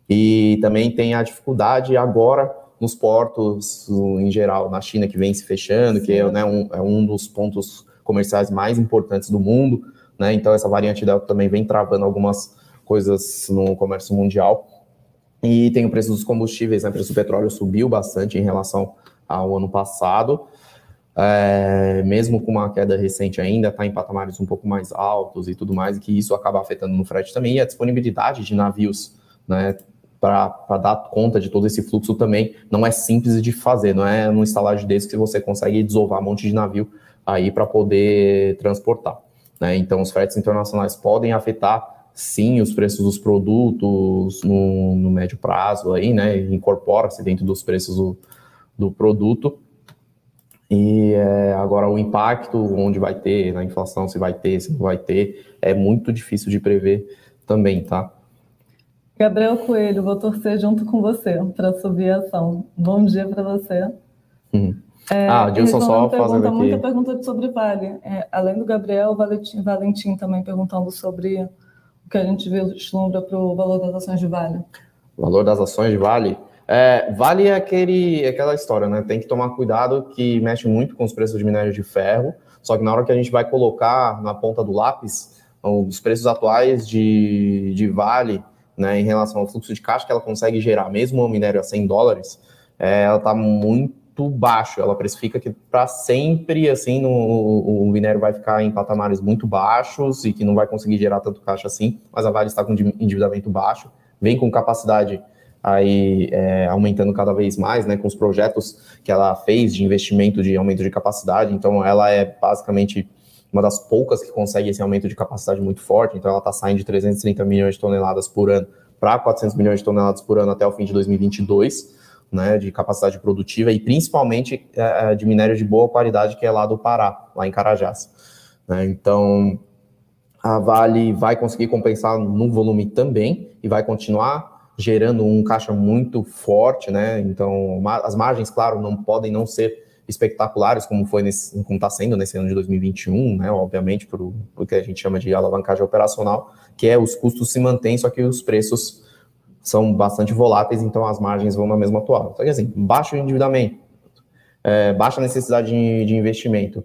e também tem a dificuldade agora nos portos em geral, na China, que vem se fechando, que é, né, um, é um dos pontos comerciais mais importantes do mundo, né, então essa variante Delta também vem travando algumas coisas no comércio mundial, e tem o preço dos combustíveis, né, o preço do petróleo subiu bastante em relação ao ano passado. É, mesmo com uma queda recente ainda, está em patamares um pouco mais altos e tudo mais, e que isso acaba afetando no frete também, e a disponibilidade de navios, né, para dar conta de todo esse fluxo também não é simples de fazer, não é num estalagem desse que você consegue desovar um monte de navio aí para poder transportar. Né? Então, os fretes internacionais podem afetar, sim, os preços dos produtos no, no médio prazo, aí, né, incorpora-se dentro dos preços do, do produto. E é, agora o impacto, onde vai ter, na inflação, se vai ter, se não vai ter, é muito difícil de prever também, tá? Gabriel Coelho, vou torcer junto com você para subir a ação. Bom dia para você. Uhum. É, ah, Dilson só fazendo aqui. Muita pergunta sobre Vale. É, além do Gabriel, Valentim, Valentim também perguntando sobre o que a gente vislumbra para o valor das ações de Vale. O valor das ações de Vale? É, vale aquele, aquela história, né? Tem que tomar cuidado que mexe muito com os preços de minério de ferro. Só que na hora que a gente vai colocar na ponta do lápis os preços atuais de, de Vale, né, em relação ao fluxo de caixa que ela consegue gerar, mesmo o minério a 100 dólares, é, ela está muito baixo. Ela precifica que para sempre, assim, no, o minério vai ficar em patamares muito baixos e que não vai conseguir gerar tanto caixa assim. Mas a Vale está com endividamento baixo, vem com capacidade aí é, aumentando cada vez mais, né, com os projetos que ela fez de investimento de aumento de capacidade. Então, ela é basicamente uma das poucas que consegue esse aumento de capacidade muito forte. Então, ela está saindo de 330 milhões de toneladas por ano para 400 milhões de toneladas por ano até o fim de 2022, né, de capacidade produtiva e principalmente é, é, de minério de boa qualidade que é lá do Pará, lá em Carajás. Né, então, a Vale vai conseguir compensar no volume também e vai continuar gerando um caixa muito forte, né? Então, as margens, claro, não podem não ser espetaculares como foi nesse, como está sendo nesse ano de 2021, né? Obviamente, por o que a gente chama de alavancagem operacional, que é os custos se mantêm, só que os preços são bastante voláteis, então as margens vão na mesma atual. Só que assim, baixo endividamento, é, baixa necessidade de, de investimento,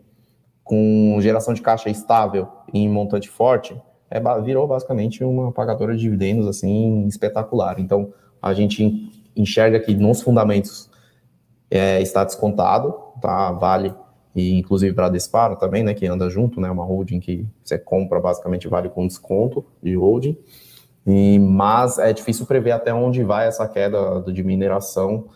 com geração de caixa estável em montante forte, é, virou basicamente uma pagadora de dividendos assim espetacular. Então a gente enxerga que nos fundamentos é, está descontado, tá? Vale e inclusive para Disparo também, né? Que anda junto, né? Uma holding que você compra basicamente vale com desconto de holding. E, mas é difícil prever até onde vai essa queda de mineração.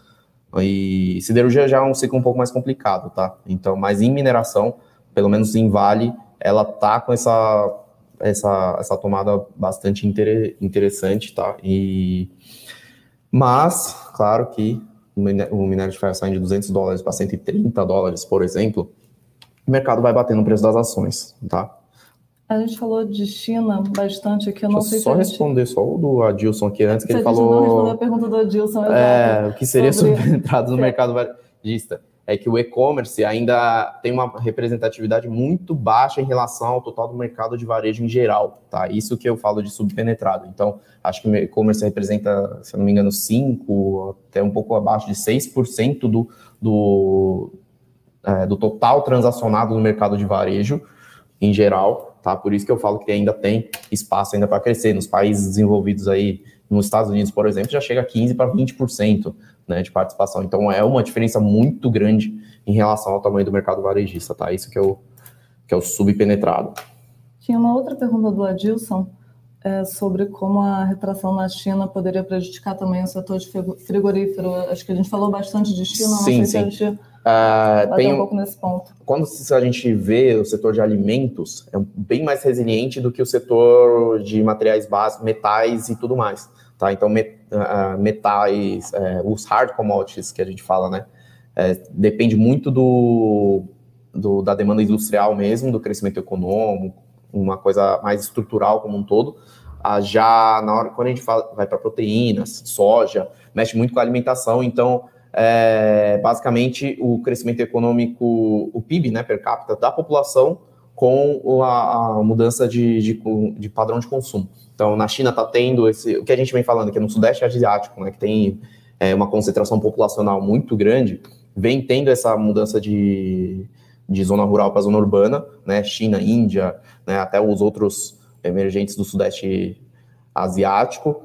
E siderurgia já é um ciclo um pouco mais complicado, tá? Então, mas em mineração, pelo menos em Vale, ela tá com essa essa, essa tomada bastante inter, interessante, tá? E, mas, claro que o minério de ferro saindo de 200 dólares para 130 dólares, por exemplo, o mercado vai bater no preço das ações, tá? A gente falou de China bastante aqui, eu não Deixa sei só responder só o do Adilson aqui antes, que ele falou... não respondeu a pergunta do Adilson, É, o que seria sobre... subentrado no mercado varejista é que o e-commerce ainda tem uma representatividade muito baixa em relação ao total do mercado de varejo em geral, tá? Isso que eu falo de subpenetrado. Então, acho que o e-commerce representa, se eu não me engano, 5, até um pouco abaixo de 6% do, do, é, do total transacionado no mercado de varejo em geral. tá? Por isso que eu falo que ainda tem espaço ainda para crescer. Nos países desenvolvidos aí, nos Estados Unidos, por exemplo, já chega a 15 para 20%, né, de participação. Então é uma diferença muito grande em relação ao tamanho do mercado varejista, tá? Isso que é o, que é o subpenetrado. Tinha uma outra pergunta do Adilson é, sobre como a retração na China poderia prejudicar também o setor de frigorífero. Acho que a gente falou bastante de China, sim, não sei sim. se a gente uh, tem um pouco nesse ponto. Quando a gente vê o setor de alimentos, é bem mais resiliente do que o setor de materiais básicos, metais e tudo mais. Tá? Então, uh, metais, uh, os hard commodities que a gente fala, né? É, depende muito do, do, da demanda industrial mesmo, do crescimento econômico, uma coisa mais estrutural como um todo. Ah, já na hora quando a gente fala, vai para proteínas, soja, mexe muito com a alimentação, então é, basicamente o crescimento econômico, o PIB, né, per capita da população com a, a mudança de, de, de, padrão de consumo. Então, na China está tendo esse, o que a gente vem falando, que no Sudeste Asiático, né, que tem é, uma concentração populacional muito grande, vem tendo essa mudança de, de zona rural para zona urbana, né, China, Índia, né, até os outros emergentes do Sudeste Asiático.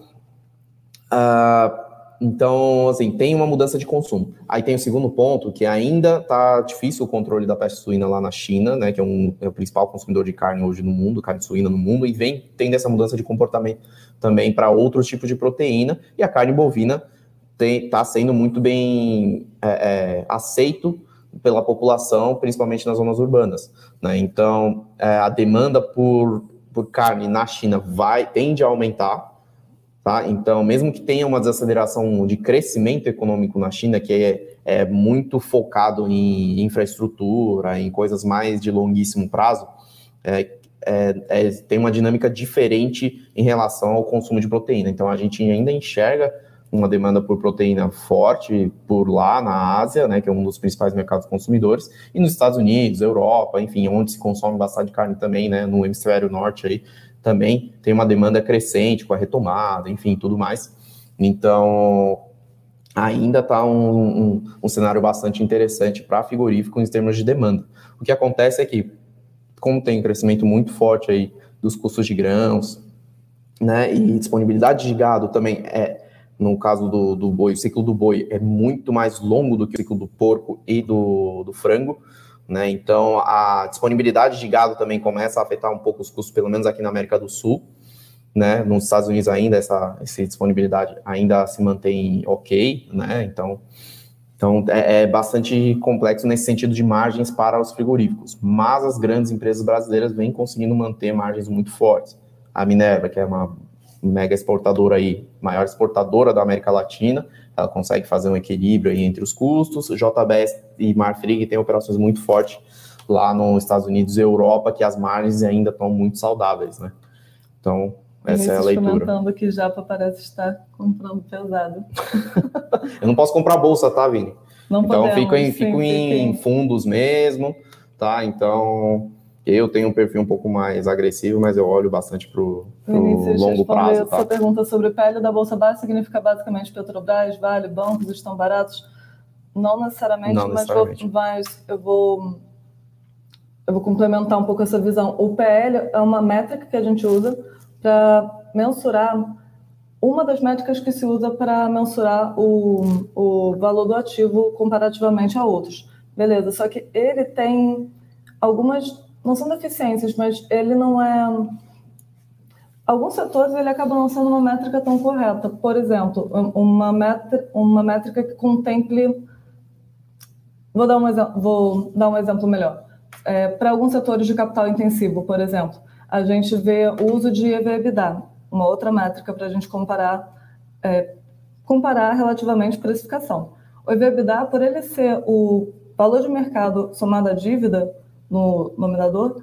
Uh, então, assim, tem uma mudança de consumo. Aí tem o segundo ponto, que ainda está difícil o controle da peste suína lá na China, né, que é, um, é o principal consumidor de carne hoje no mundo, carne suína no mundo, e vem tendo essa mudança de comportamento também para outros tipos de proteína, e a carne bovina está sendo muito bem é, é, aceito pela população, principalmente nas zonas urbanas. Né? Então, é, a demanda por, por carne na China vai tende a aumentar. Tá? Então, mesmo que tenha uma desaceleração de crescimento econômico na China, que é, é muito focado em infraestrutura, em coisas mais de longuíssimo prazo, é, é, é, tem uma dinâmica diferente em relação ao consumo de proteína. Então, a gente ainda enxerga uma demanda por proteína forte por lá na Ásia, né, que é um dos principais mercados consumidores, e nos Estados Unidos, Europa, enfim, onde se consome bastante carne também, né, no hemisfério norte aí, também tem uma demanda crescente com a retomada, enfim, tudo mais. Então, ainda está um, um, um, cenário bastante interessante para frigorífico em termos de demanda. O que acontece é que, como tem um crescimento muito forte aí dos custos de grãos, né, e disponibilidade de gado também é no caso do, do boi, o ciclo do boi é muito mais longo do que o ciclo do porco e do, do frango, né? Então a disponibilidade de gado também começa a afetar um pouco os custos, pelo menos aqui na América do Sul, né? Nos Estados Unidos ainda essa, essa disponibilidade ainda se mantém ok, né? Então, então é, é bastante complexo nesse sentido de margens para os frigoríficos, mas as grandes empresas brasileiras vêm conseguindo manter margens muito fortes. A Minerva, que é uma mega exportadora aí, maior exportadora da América Latina, ela consegue fazer um equilíbrio aí entre os custos. JBS e Marfrig têm operações muito fortes lá nos Estados Unidos e Europa, que as margens ainda estão muito saudáveis, né? Então, essa é a leitura. comentando que Japa parece estar comprando pesado. Eu não posso comprar bolsa, tá, Vini? Não então, podemos, fico em, fico em fundos mesmo, tá? Então, eu tenho um perfil um pouco mais agressivo, mas eu olho bastante para o longo prazo. Tá? Essa pergunta sobre pele da Bolsa Baixa significa basicamente Petrobras, Vale, bancos estão baratos? Não necessariamente, Não mas, necessariamente. Vou, mas eu vou eu vou complementar um pouco essa visão. O PL é uma métrica que a gente usa para mensurar uma das métricas que se usa para mensurar o, o valor do ativo comparativamente a outros. Beleza, só que ele tem algumas não são deficiências, mas ele não é. Alguns setores ele acaba não sendo uma métrica tão correta. Por exemplo, uma, métrica, uma métrica que contemple. Vou dar um, exemplo, vou dar um exemplo melhor. É, Para alguns setores de capital intensivo, por exemplo, a gente vê o uso de EV/EBITDA, uma outra métrica para a gente comparar, é, comparar relativamente precificação. O EV/EBITDA, por ele ser o valor de mercado somado à dívida, no nominador,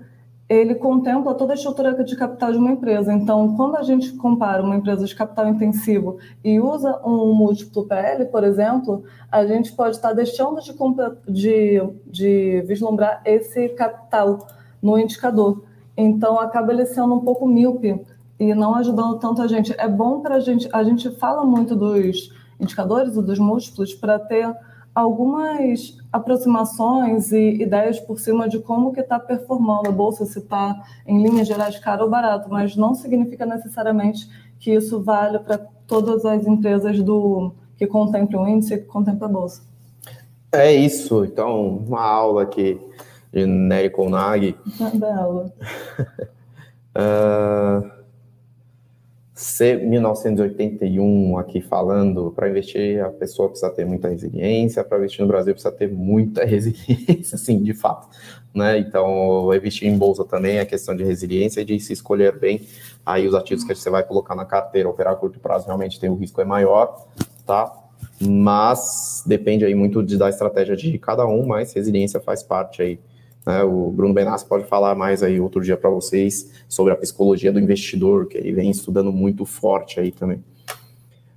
ele contempla toda a estrutura de capital de uma empresa. Então, quando a gente compara uma empresa de capital intensivo e usa um múltiplo PL, por exemplo, a gente pode estar deixando de, de, de vislumbrar esse capital no indicador. Então, acaba ele sendo um pouco míope e não ajudando tanto a gente. É bom para a gente, a gente fala muito dos indicadores ou dos múltiplos para ter algumas aproximações e ideias por cima de como que está performando a bolsa, se está em linhas gerais caro ou barato, mas não significa necessariamente que isso vale para todas as empresas do que contemplem o índice e que contemplem a bolsa. É isso. Então, uma aula aqui de Nery Konag. Bela. uh, C 1981 aqui falando, para investir a pessoa precisa ter muita resiliência, para investir no Brasil precisa ter muita resiliência, sim, de fato, né? Então, investir em bolsa também é questão de resiliência e de se escolher bem aí os ativos que você vai colocar na carteira, operar a curto prazo realmente tem o risco é maior, tá? Mas depende aí muito de, da estratégia de cada um, mas resiliência faz parte aí né? O Bruno Benassi pode falar mais aí outro dia para vocês sobre a psicologia do investidor, que ele vem estudando muito forte aí também.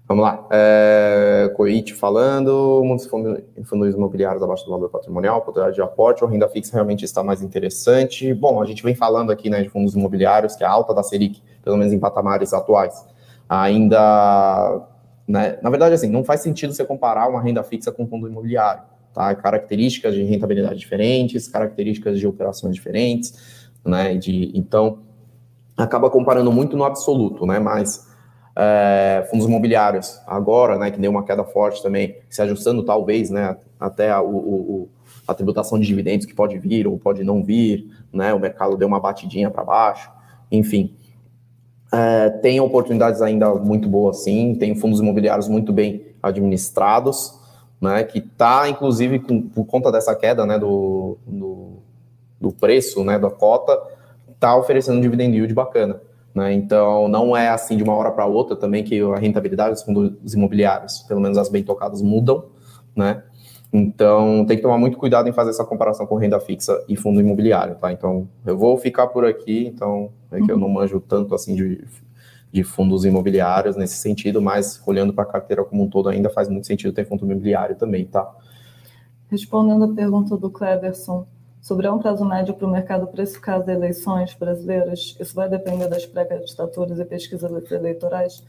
Vamos lá. É, Coit falando, muitos fundos imobiliários abaixo do valor patrimonial, oportunidade de aporte ou renda fixa realmente está mais interessante. Bom, a gente vem falando aqui né, de fundos imobiliários, que a alta da Selic, pelo menos em patamares atuais, ainda. Né, na verdade, assim, não faz sentido você comparar uma renda fixa com um fundo imobiliário tá? Características de rentabilidade diferentes, características de operações diferentes, né? De, então, acaba comparando muito no absoluto, né? Mas é, fundos imobiliários agora, né? Que deu uma queda forte também, se ajustando talvez, né? Até a, o, o, a tributação de dividendos que pode vir ou pode não vir, né? O mercado deu uma batidinha para baixo, enfim. É, tem oportunidades ainda muito boas, sim. Tem fundos imobiliários muito bem administrados, né, que está, inclusive, com, por conta dessa queda né, do, do, do preço né, da cota, está oferecendo um dividend yield bacana. Né? Então, não é assim de uma hora para outra também que a rentabilidade dos fundos imobiliários, pelo menos as bem tocadas, mudam. Né? Então, tem que tomar muito cuidado em fazer essa comparação com renda fixa e fundo imobiliário. Tá? Então, eu vou ficar por aqui. Então, é que eu não manjo tanto assim de de fundos imobiliários nesse sentido, mas olhando para a carteira como um todo, ainda faz muito sentido ter fundo imobiliário também, tá? Respondendo a pergunta do Cleverson sobre um prazo médio para o mercado precificar as eleições brasileiras, isso vai depender das pré-candidaturas e pesquisas eleitorais?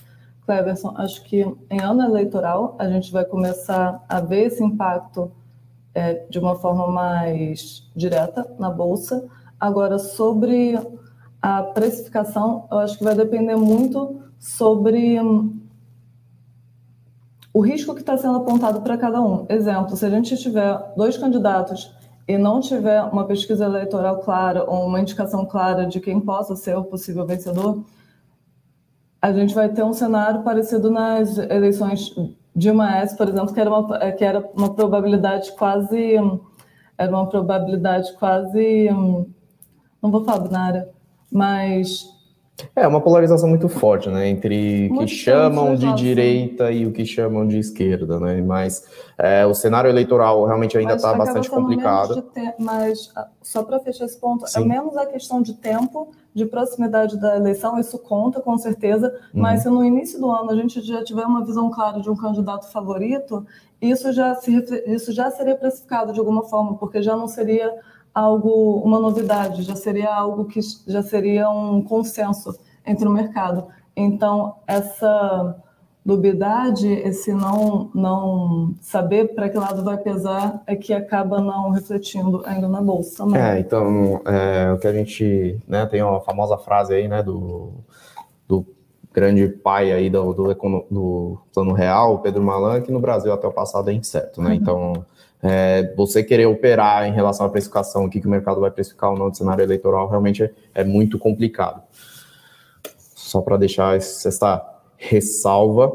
Cleverson, acho que em ano eleitoral a gente vai começar a ver esse impacto é, de uma forma mais direta na Bolsa. Agora, sobre a precificação, eu acho que vai depender muito sobre hum, o risco que está sendo apontado para cada um. Exemplo, se a gente tiver dois candidatos e não tiver uma pesquisa eleitoral clara ou uma indicação clara de quem possa ser o possível vencedor, a gente vai ter um cenário parecido nas eleições de uma S, por exemplo, que era uma, que era uma probabilidade quase hum, era uma probabilidade quase hum, não vou falar binária, mas é uma polarização muito forte, né? Entre o que chamam de direita e o que chamam de esquerda, né? Mas é, o cenário eleitoral realmente ainda está bastante complicado. Mas ah, só para fechar esse ponto, é Sim. é menos a questão de tempo, de proximidade da eleição, isso conta com certeza. Uhum. Mas se no início do ano a gente já tiver uma visão clara de um candidato favorito, isso já, se, isso já seria precificado de alguma forma, porque já não seria algo, uma novidade, já seria algo que já seria um consenso entre o mercado. Então, essa dubiedade, esse não, não saber para que lado vai pesar, é que acaba não refletindo ainda na bolsa. Né? É, então, é, o que a gente, né, tem uma famosa frase aí, né, do, do grande pai aí do, do, do plano real, Pedro Malan, que no Brasil até o passado é incerto, né, uhum. então é, você querer operar em relação à precificação, o que, que o mercado vai precificar ou não no cenário eleitoral, realmente é, é muito complicado. Só para deixar essa ressalva.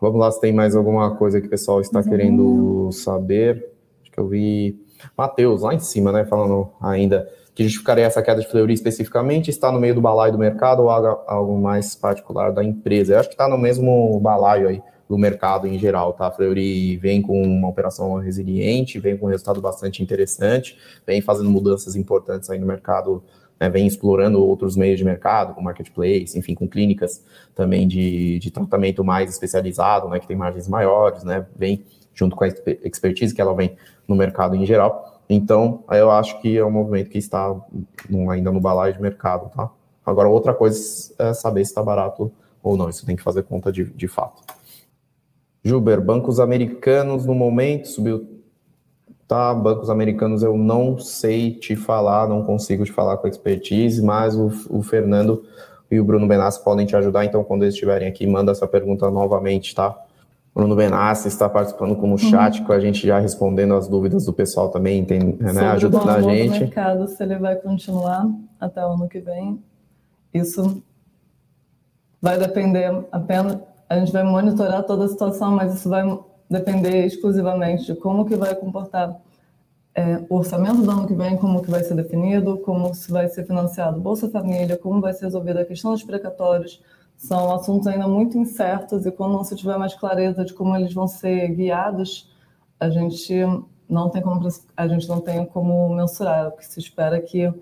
Vamos lá se tem mais alguma coisa que o pessoal está uhum. querendo saber. Acho que eu vi Matheus lá em cima, né, falando ainda que justificaria essa queda de Fleury especificamente, está no meio do balaio do mercado ou algo mais particular da empresa? Eu acho que está no mesmo balaio aí do mercado em geral, tá? A Fleury vem com uma operação resiliente, vem com um resultado bastante interessante, vem fazendo mudanças importantes aí no mercado, né? vem explorando outros meios de mercado, com marketplace, enfim, com clínicas também de, de tratamento mais especializado, né? Que tem margens maiores, né? Vem junto com a expertise que ela vem no mercado em geral. Então, eu acho que é um movimento que está ainda no balaio de mercado, tá? Agora, outra coisa é saber se está barato ou não. Isso tem que fazer conta de, de fato. Juber, bancos americanos no momento subiu Tá, bancos americanos eu não sei te falar, não consigo te falar com expertise, mas o, o Fernando e o Bruno Benassi podem te ajudar, então quando eles estiverem aqui, manda essa pergunta novamente, tá? Bruno Benassi está participando com no chat, uhum. com a gente já respondendo as dúvidas do pessoal também, tem, né, ajudando a gente. mercado, se ele vai continuar até o ano que vem, isso vai depender apenas, a gente vai monitorar toda a situação, mas isso vai depender exclusivamente de como que vai comportar é, o orçamento do ano que vem, como que vai ser definido, como se vai ser financiado Bolsa Família, como vai ser resolvida a questão dos precatórios, são assuntos ainda muito incertos e quando não se tiver mais clareza de como eles vão ser guiados, a gente não tem como a gente não tem como mensurar. O que se espera é que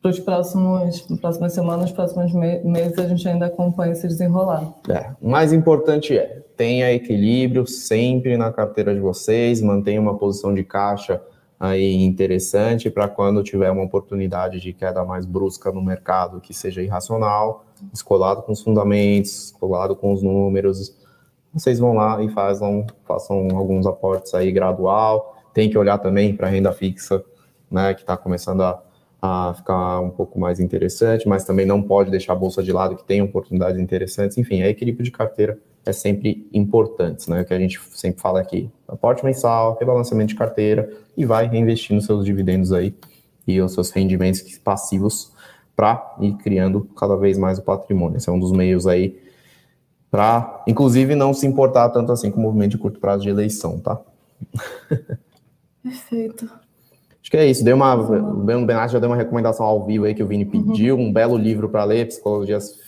para os próximos próximas semanas, próximos meses a gente ainda acompanhe esse desenrolar. É, o mais importante é tenha equilíbrio sempre na carteira de vocês, mantenha uma posição de caixa aí interessante para quando tiver uma oportunidade de queda mais brusca no mercado que seja irracional, escolado com os fundamentos, escolado com os números, vocês vão lá e façam, façam alguns aportes aí gradual. Tem que olhar também para a renda fixa, né, que está começando a, a ficar um pouco mais interessante, mas também não pode deixar a bolsa de lado, que tem oportunidades interessantes. Enfim, é equilíbrio de carteira é sempre importante, né? Que a gente sempre fala aqui. Aporte mensal, rebalanceamento de carteira e vai reinvestindo seus dividendos aí e os seus rendimentos passivos para ir criando cada vez mais o patrimônio. Esse é um dos meios aí para, inclusive, não se importar tanto assim com o movimento de curto prazo de eleição, tá? Perfeito. Acho que é isso. Deu uma, o Ben Benatti já deu uma recomendação ao vivo aí que o Vini uhum. pediu, um belo livro para ler, Psicologias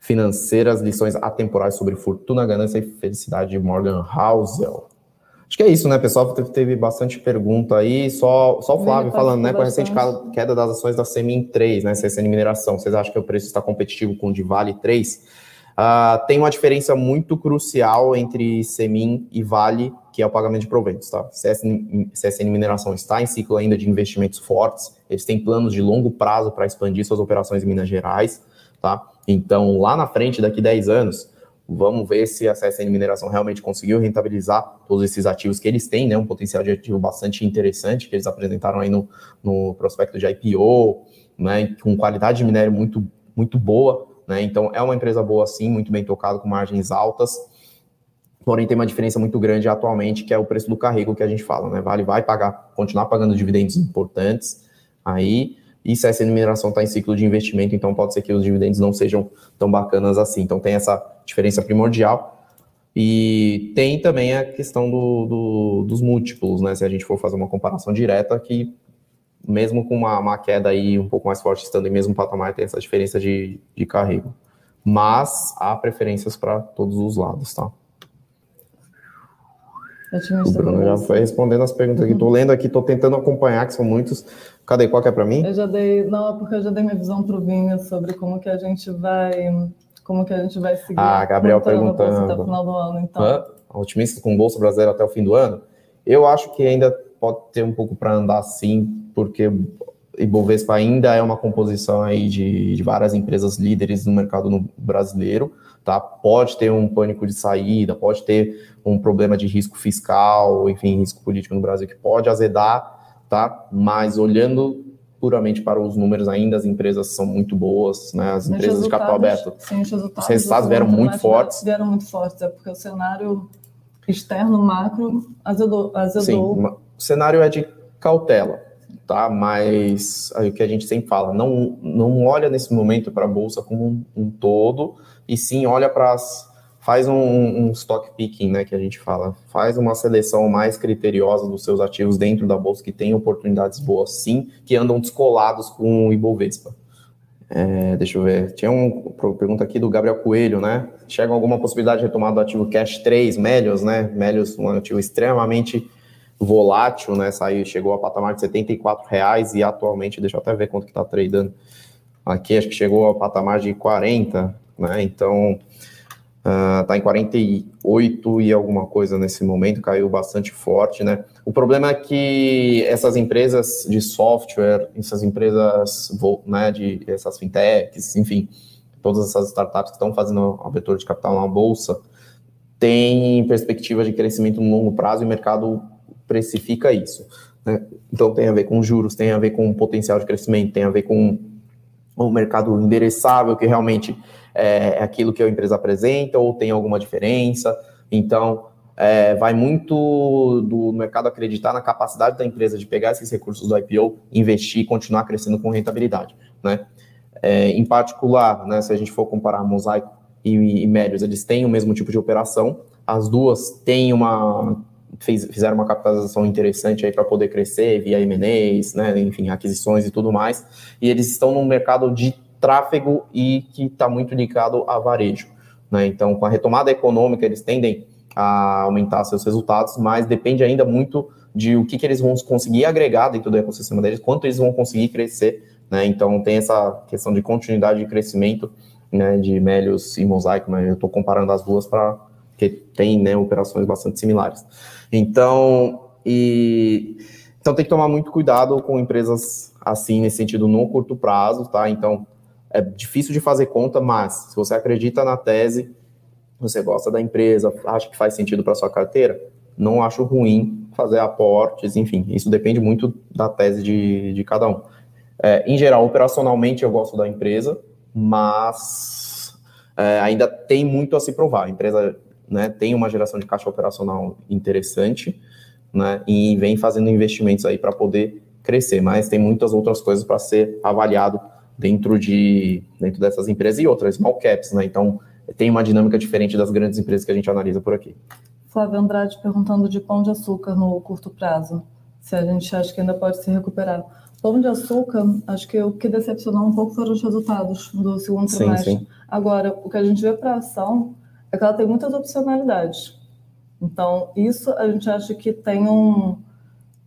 Financeiras, lições atemporais sobre fortuna, ganância e felicidade de Morgan Housel. Acho que é isso, né, pessoal? Teve, teve bastante pergunta aí. Só, só o Flávio falando, né? Com a recente queda das ações da Semin 3, né? CSN Mineração. Vocês acham que o preço está competitivo com o de Vale 3? Uh, ah, tem uma diferença muito crucial entre Semin e Vale, que é o pagamento de proventos, tá? CSN, CSN Mineração está em ciclo ainda de investimentos fortes. Eles têm planos de longo prazo para expandir suas operações em Minas Gerais, tá? Então, lá na frente, daqui 10 anos, vamos ver se a CSN Mineração realmente conseguiu rentabilizar todos esses ativos que eles têm, né? Um potencial de ativo bastante interessante que eles apresentaram aí no, no prospecto de IPO, né? Com qualidade de minério muito, muito boa, né? Então, é uma empresa boa sim, muito bem tocada, com margens altas. Porém, tem uma diferença muito grande atualmente, que é o preço do carrego que a gente fala, né? Vale vai pagar, continuar pagando dividendos importantes aí, e se essa mineração está em ciclo de investimento, então pode ser que os dividendos não sejam tão bacanas assim. Então tem essa diferença primordial. E tem também a questão do, do, dos múltiplos, né? Se a gente for fazer uma comparação direta, que mesmo com uma, uma queda aí um pouco mais forte, estando em mesmo patamar, tem essa diferença de, de carrego. Mas há preferências para todos os lados, tá? O Bruno já foi respondendo as perguntas aqui. Estou lendo aqui, estou tentando acompanhar, que são muitos. Cadê? Qual que é para mim? Eu já dei, não, porque eu já dei minha visão para o Vinha sobre como que a gente vai, como que a gente vai seguir. Ah, Gabriel perguntando. Até o final do ano, então. Otimista com bolsa brasileira até o fim do ano? Eu acho que ainda pode ter um pouco para andar sim, porque Ibovespa ainda é uma composição aí de, de várias empresas líderes no mercado no brasileiro tá? Pode ter um pânico de saída, pode ter um problema de risco fiscal, enfim, risco político no Brasil que pode azedar, tá? Mas olhando puramente para os números ainda, as empresas são muito boas, né? As empresas de capital aberto, sim, os resultados, os resultados vieram muito fortes. Vieram muito fortes, é porque o cenário externo, macro, azedou. azedou. Sim, o cenário é de cautela, tá? Mas aí, o que a gente sempre fala, não, não olha nesse momento para a bolsa como um, um todo, e sim olha para. Faz um, um, stock picking, né, que a gente fala. Faz uma seleção mais criteriosa dos seus ativos dentro da bolsa que tem oportunidades boas, sim, que andam descolados com o Ibovespa. É, deixa eu ver. Tinha uma pergunta aqui do Gabriel Coelho, né? Chega alguma possibilidade de retomada do ativo Cash 3, Melios, né? Melios, um ativo extremamente volátil, né? Saiu, chegou a patamar de 74 reais e atualmente, deixa eu até ver quanto que está tradando. Aqui acho que chegou ao patamar de 40 né? Então, está uh, em 48 e alguma coisa nesse momento, caiu bastante forte, né? O problema é que essas empresas de software, essas empresas, né, de essas fintechs, enfim, todas essas startups que estão fazendo abertura de capital na bolsa, têm perspectiva de crescimento no longo prazo e o mercado precifica isso. Né? Então tem a ver com juros, tem a ver com potencial de crescimento, tem a ver com o mercado endereçável, que realmente é, é aquilo que a empresa apresenta, ou tem alguma diferença. Então, é, vai muito do mercado acreditar na capacidade da empresa de pegar esses recursos do IPO, investir e continuar crescendo com rentabilidade. Né? É, em particular, né, se a gente for comparar Mosaico e, e Médios, eles têm o mesmo tipo de operação, as duas têm uma fez, fizeram uma capitalização interessante aí para poder crescer via M&As, né, enfim, aquisições e tudo mais, e eles estão num mercado de tráfego e que está muito ligado a varejo. Né? Então, com a retomada econômica, eles tendem a aumentar seus resultados, mas depende ainda muito de o que, que eles vão conseguir agregar dentro do ecossistema deles, quanto eles vão conseguir crescer. Né? Então, tem essa questão de continuidade de crescimento né, de Melios e Mosaico, mas eu estou comparando as duas para que tem né, operações bastante similares. Então, e, então tem que tomar muito cuidado com empresas assim, nesse sentido, no curto prazo, tá? Então, é difícil de fazer conta, mas se você acredita na tese, você gosta da empresa, acha que faz sentido para sua carteira, não acho ruim fazer aportes, enfim, isso depende muito da tese de, de cada um. É, em geral, operacionalmente eu gosto da empresa, mas é, ainda tem muito a se provar. A empresa né, tem uma geração de caixa operacional interessante, né, e vem fazendo investimentos aí para poder crescer, mas tem muitas outras coisas para ser avaliado dentro de dentro dessas empresas e outras small caps, né? Então tem uma dinâmica diferente das grandes empresas que a gente analisa por aqui. Flávio Andrade perguntando de pão de açúcar no curto prazo, se a gente acha que ainda pode se recuperar. Pão de açúcar, acho que o que decepcionou um pouco foram os resultados do segundo trimestre. Sim. Agora, o que a gente vê para ação é que ela tem muitas opcionalidades. Então, isso a gente acha que tem um,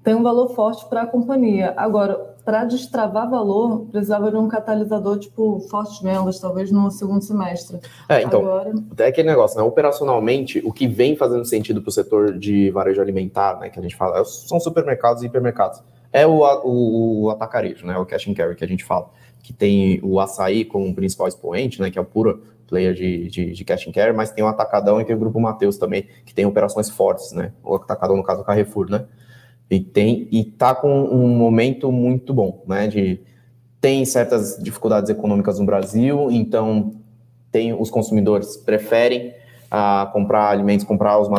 tem um valor forte para a companhia. Agora, para destravar valor, precisava de um catalisador tipo fortes vendas, talvez no segundo semestre. É, então, Agora... é aquele negócio, né? Operacionalmente, o que vem fazendo sentido para o setor de varejo alimentar, né, que a gente fala, são supermercados e hipermercados. É o, o, o atacarejo, né? O cash and carry que a gente fala, que tem o açaí como principal expoente, né? Que é o puro player de, de, de cash and carry, mas tem o Atacadão e tem o Grupo Mateus também, que tem operações fortes, né? O Atacadão, no caso, o Carrefour, né? E tem e tá com um momento muito bom, né? De tem certas dificuldades econômicas no Brasil, então tem os consumidores preferem a comprar alimentos, comprar os,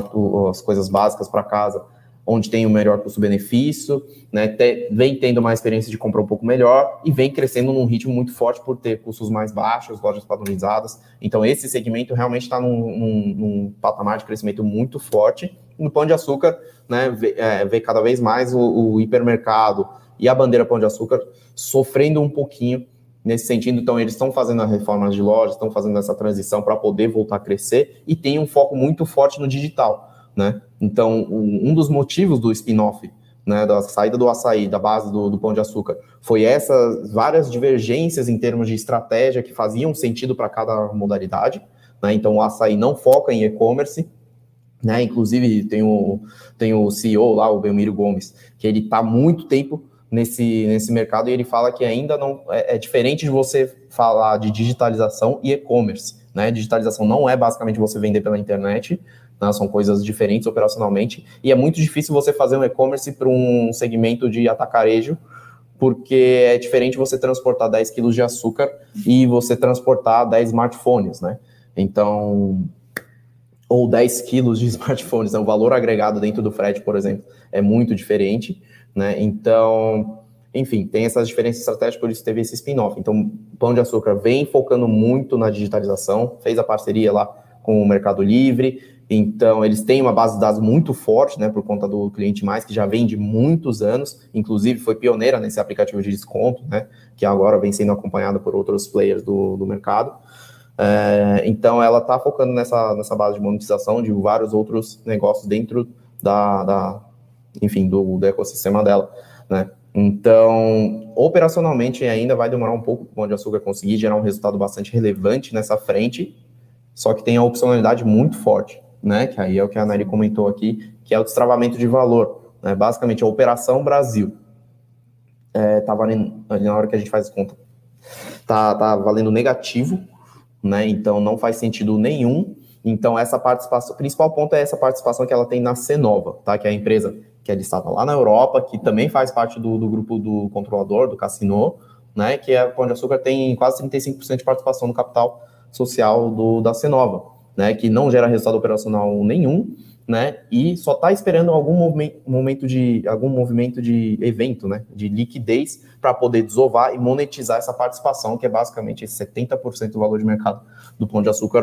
as coisas básicas para casa onde tem o melhor custo-benefício, né, te, vem tendo uma experiência de compra um pouco melhor e vem crescendo num ritmo muito forte por ter custos mais baixos, lojas padronizadas. Então, esse segmento realmente está num, num, num, patamar de crescimento muito forte. No Pão de Açúcar, né, vê, é, vê cada vez mais o, o hipermercado e a bandeira Pão de Açúcar sofrendo um pouquinho nesse sentido. Então, eles estão fazendo a reforma de lojas, estão fazendo essa transição para poder voltar a crescer e tem um foco muito forte no digital né? Então, um dos motivos do spin-off, né, da saída do açaí, da base do, do pão de açúcar, foi essas várias divergências em termos de estratégia que faziam sentido para cada modalidade. Né? Então, o açaí não foca em e-commerce, né? Inclusive, tem o, tem o CEO lá, o Belmiro Gomes, que ele está muito tempo nesse, nesse mercado e ele fala que ainda não é, é diferente de você falar de digitalização e e-commerce. Né? Digitalização não é basicamente você vender pela internet, né? São coisas diferentes operacionalmente. E é muito difícil você fazer um e-commerce para um segmento de atacarejo, porque é diferente você transportar 10 quilos de açúcar e você transportar 10 smartphones, né? Então, ou 10 quilos de smartphones, né? o valor agregado dentro do frete, por exemplo, é muito diferente, né? Então, enfim, tem essas diferenças estratégicas, por isso teve esse spin-off. Então, Pão de Açúcar vem focando muito na digitalização, fez a parceria lá com o Mercado Livre, então, eles têm uma base de dados muito forte, né, por conta do cliente mais, que já vem de muitos anos, inclusive foi pioneira nesse aplicativo de desconto, né, que agora vem sendo acompanhado por outros players do, do mercado. É, então, ela está focando nessa, nessa base de monetização de vários outros negócios dentro da, da enfim, do, do ecossistema dela, né. Então, operacionalmente ainda vai demorar um pouco para o Pão de Açúcar conseguir gerar um resultado bastante relevante nessa frente, só que tem a opcionalidade muito forte né? Que aí é o que a Nari comentou aqui, que é o destravamento de valor. Né? Basicamente, a operação Brasil é, tá valendo, na hora que a gente faz conta, tá, tá valendo negativo, né? Então não faz sentido nenhum. Então, essa participação, o principal ponto é essa participação que ela tem na Cenova, tá? Que é a empresa que é listada lá na Europa, que também faz parte do, do grupo do controlador, do Cassino, né, que é Pão de Açúcar tem quase 35% de participação no capital social do, da Cenova, né, que não gera resultado operacional nenhum, né, e só está esperando algum movimento de algum movimento de evento, né, de liquidez para poder desovar e monetizar essa participação, que é basicamente esse 70% do valor de mercado do Pão de Açúcar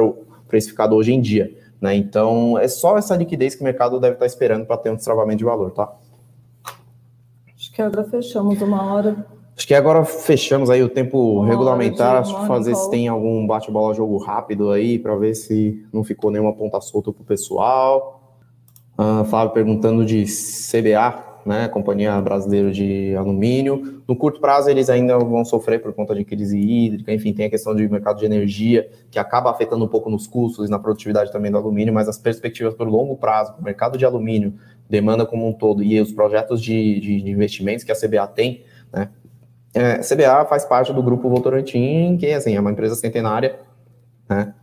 precificado hoje em dia, né? Então, é só essa liquidez que o mercado deve estar tá esperando para ter um destravamento de valor, tá? Acho que agora fechamos uma hora. Acho que agora fechamos aí o tempo uma regulamentar. Acho que fazer se tem algum bate-bola jogo rápido aí para ver se não ficou nenhuma ponta solta para o pessoal. Uh, Flávio perguntando de CBA, né, Companhia Brasileira de Alumínio. No curto prazo, eles ainda vão sofrer por conta de crise hídrica, enfim, tem a questão de mercado de energia, que acaba afetando um pouco nos custos e na produtividade também do alumínio, mas as perspectivas para o longo prazo, o mercado de alumínio, demanda como um todo, e os projetos de, de, de investimentos que a CBA tem, né, é, CBA faz parte do grupo Votorantim, que assim, é uma empresa centenária, né,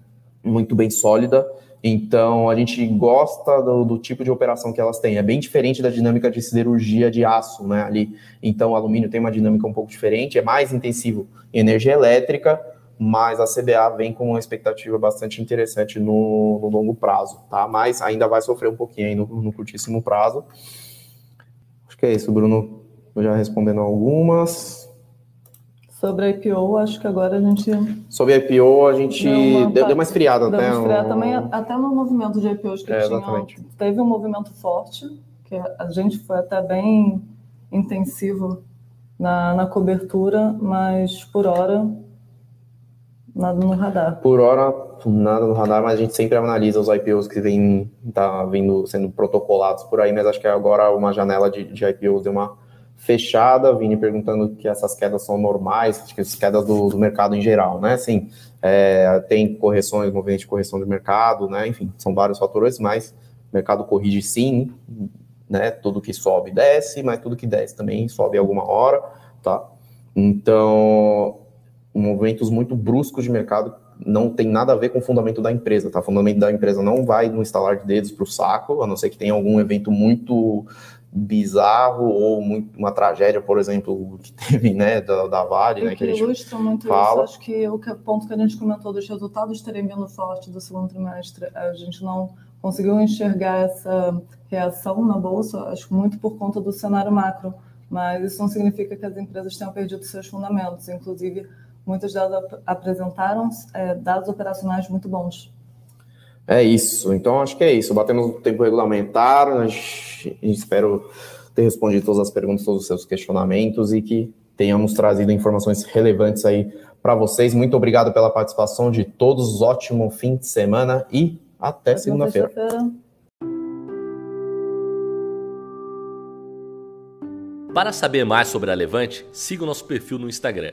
muito bem sólida, então, a gente gosta do, do, tipo de operação que elas têm. É bem diferente da dinâmica de siderurgia de aço, né? Ali. Então, o alumínio tem uma dinâmica um pouco diferente, é mais intensivo em energia elétrica, mas a CBA vem com uma expectativa bastante interessante no, no longo prazo, tá? Mas ainda vai sofrer um pouquinho no, no curtíssimo prazo. Acho que é isso, Bruno. Já respondendo algumas. Sobre a IPO, acho que agora a gente. Sobre a IPO, a gente deu uma, deu, deu uma esfriada deu até. Uma esfriada um... também, até no movimento de IPOs que é, tinha. Exatamente. Teve um movimento forte, que a gente foi até bem intensivo na, na cobertura, mas por hora, nada no radar. Por hora, nada no radar, mas a gente sempre analisa os IPOs que vem tá vindo sendo protocolados por aí, mas acho que agora uma janela de, de IPOs deu uma fechada, Vini perguntando que essas quedas são normais, que as quedas do, do, mercado em geral, né? Sim, é, tem correções, movimento de correção de mercado, né? Enfim, são vários fatores, mas o mercado corrige sim, né? Tudo que sobe desce, mas tudo que desce também sobe alguma hora, tá? Então, movimentos muito bruscos de mercado não tem nada a ver com o fundamento da empresa, tá? O fundamento da empresa não vai no instalar de dedos para o saco, a não ser que tenha algum evento muito bizarro ou muito, uma tragédia, por exemplo, que teve, né, da, da Vale, né, que, que a gente ilustra muito fala. isso, acho que o ponto que a gente comentou dos resultados terem vindo forte do segundo trimestre, a gente não conseguiu enxergar essa reação na bolsa, acho muito por conta do cenário macro, mas isso não significa que as empresas tenham perdido seus fundamentos, inclusive muitas delas apresentaram é, dados operacionais muito bons. É isso. Então, acho que é isso. Batemos o tempo regulamentar. Espero ter respondido todas as perguntas, todos os seus questionamentos e que tenhamos trazido informações relevantes aí para vocês. Muito obrigado pela participação de todos. Ótimo fim de semana e até segunda-feira. Para saber mais sobre a Levante, siga o nosso perfil no Instagram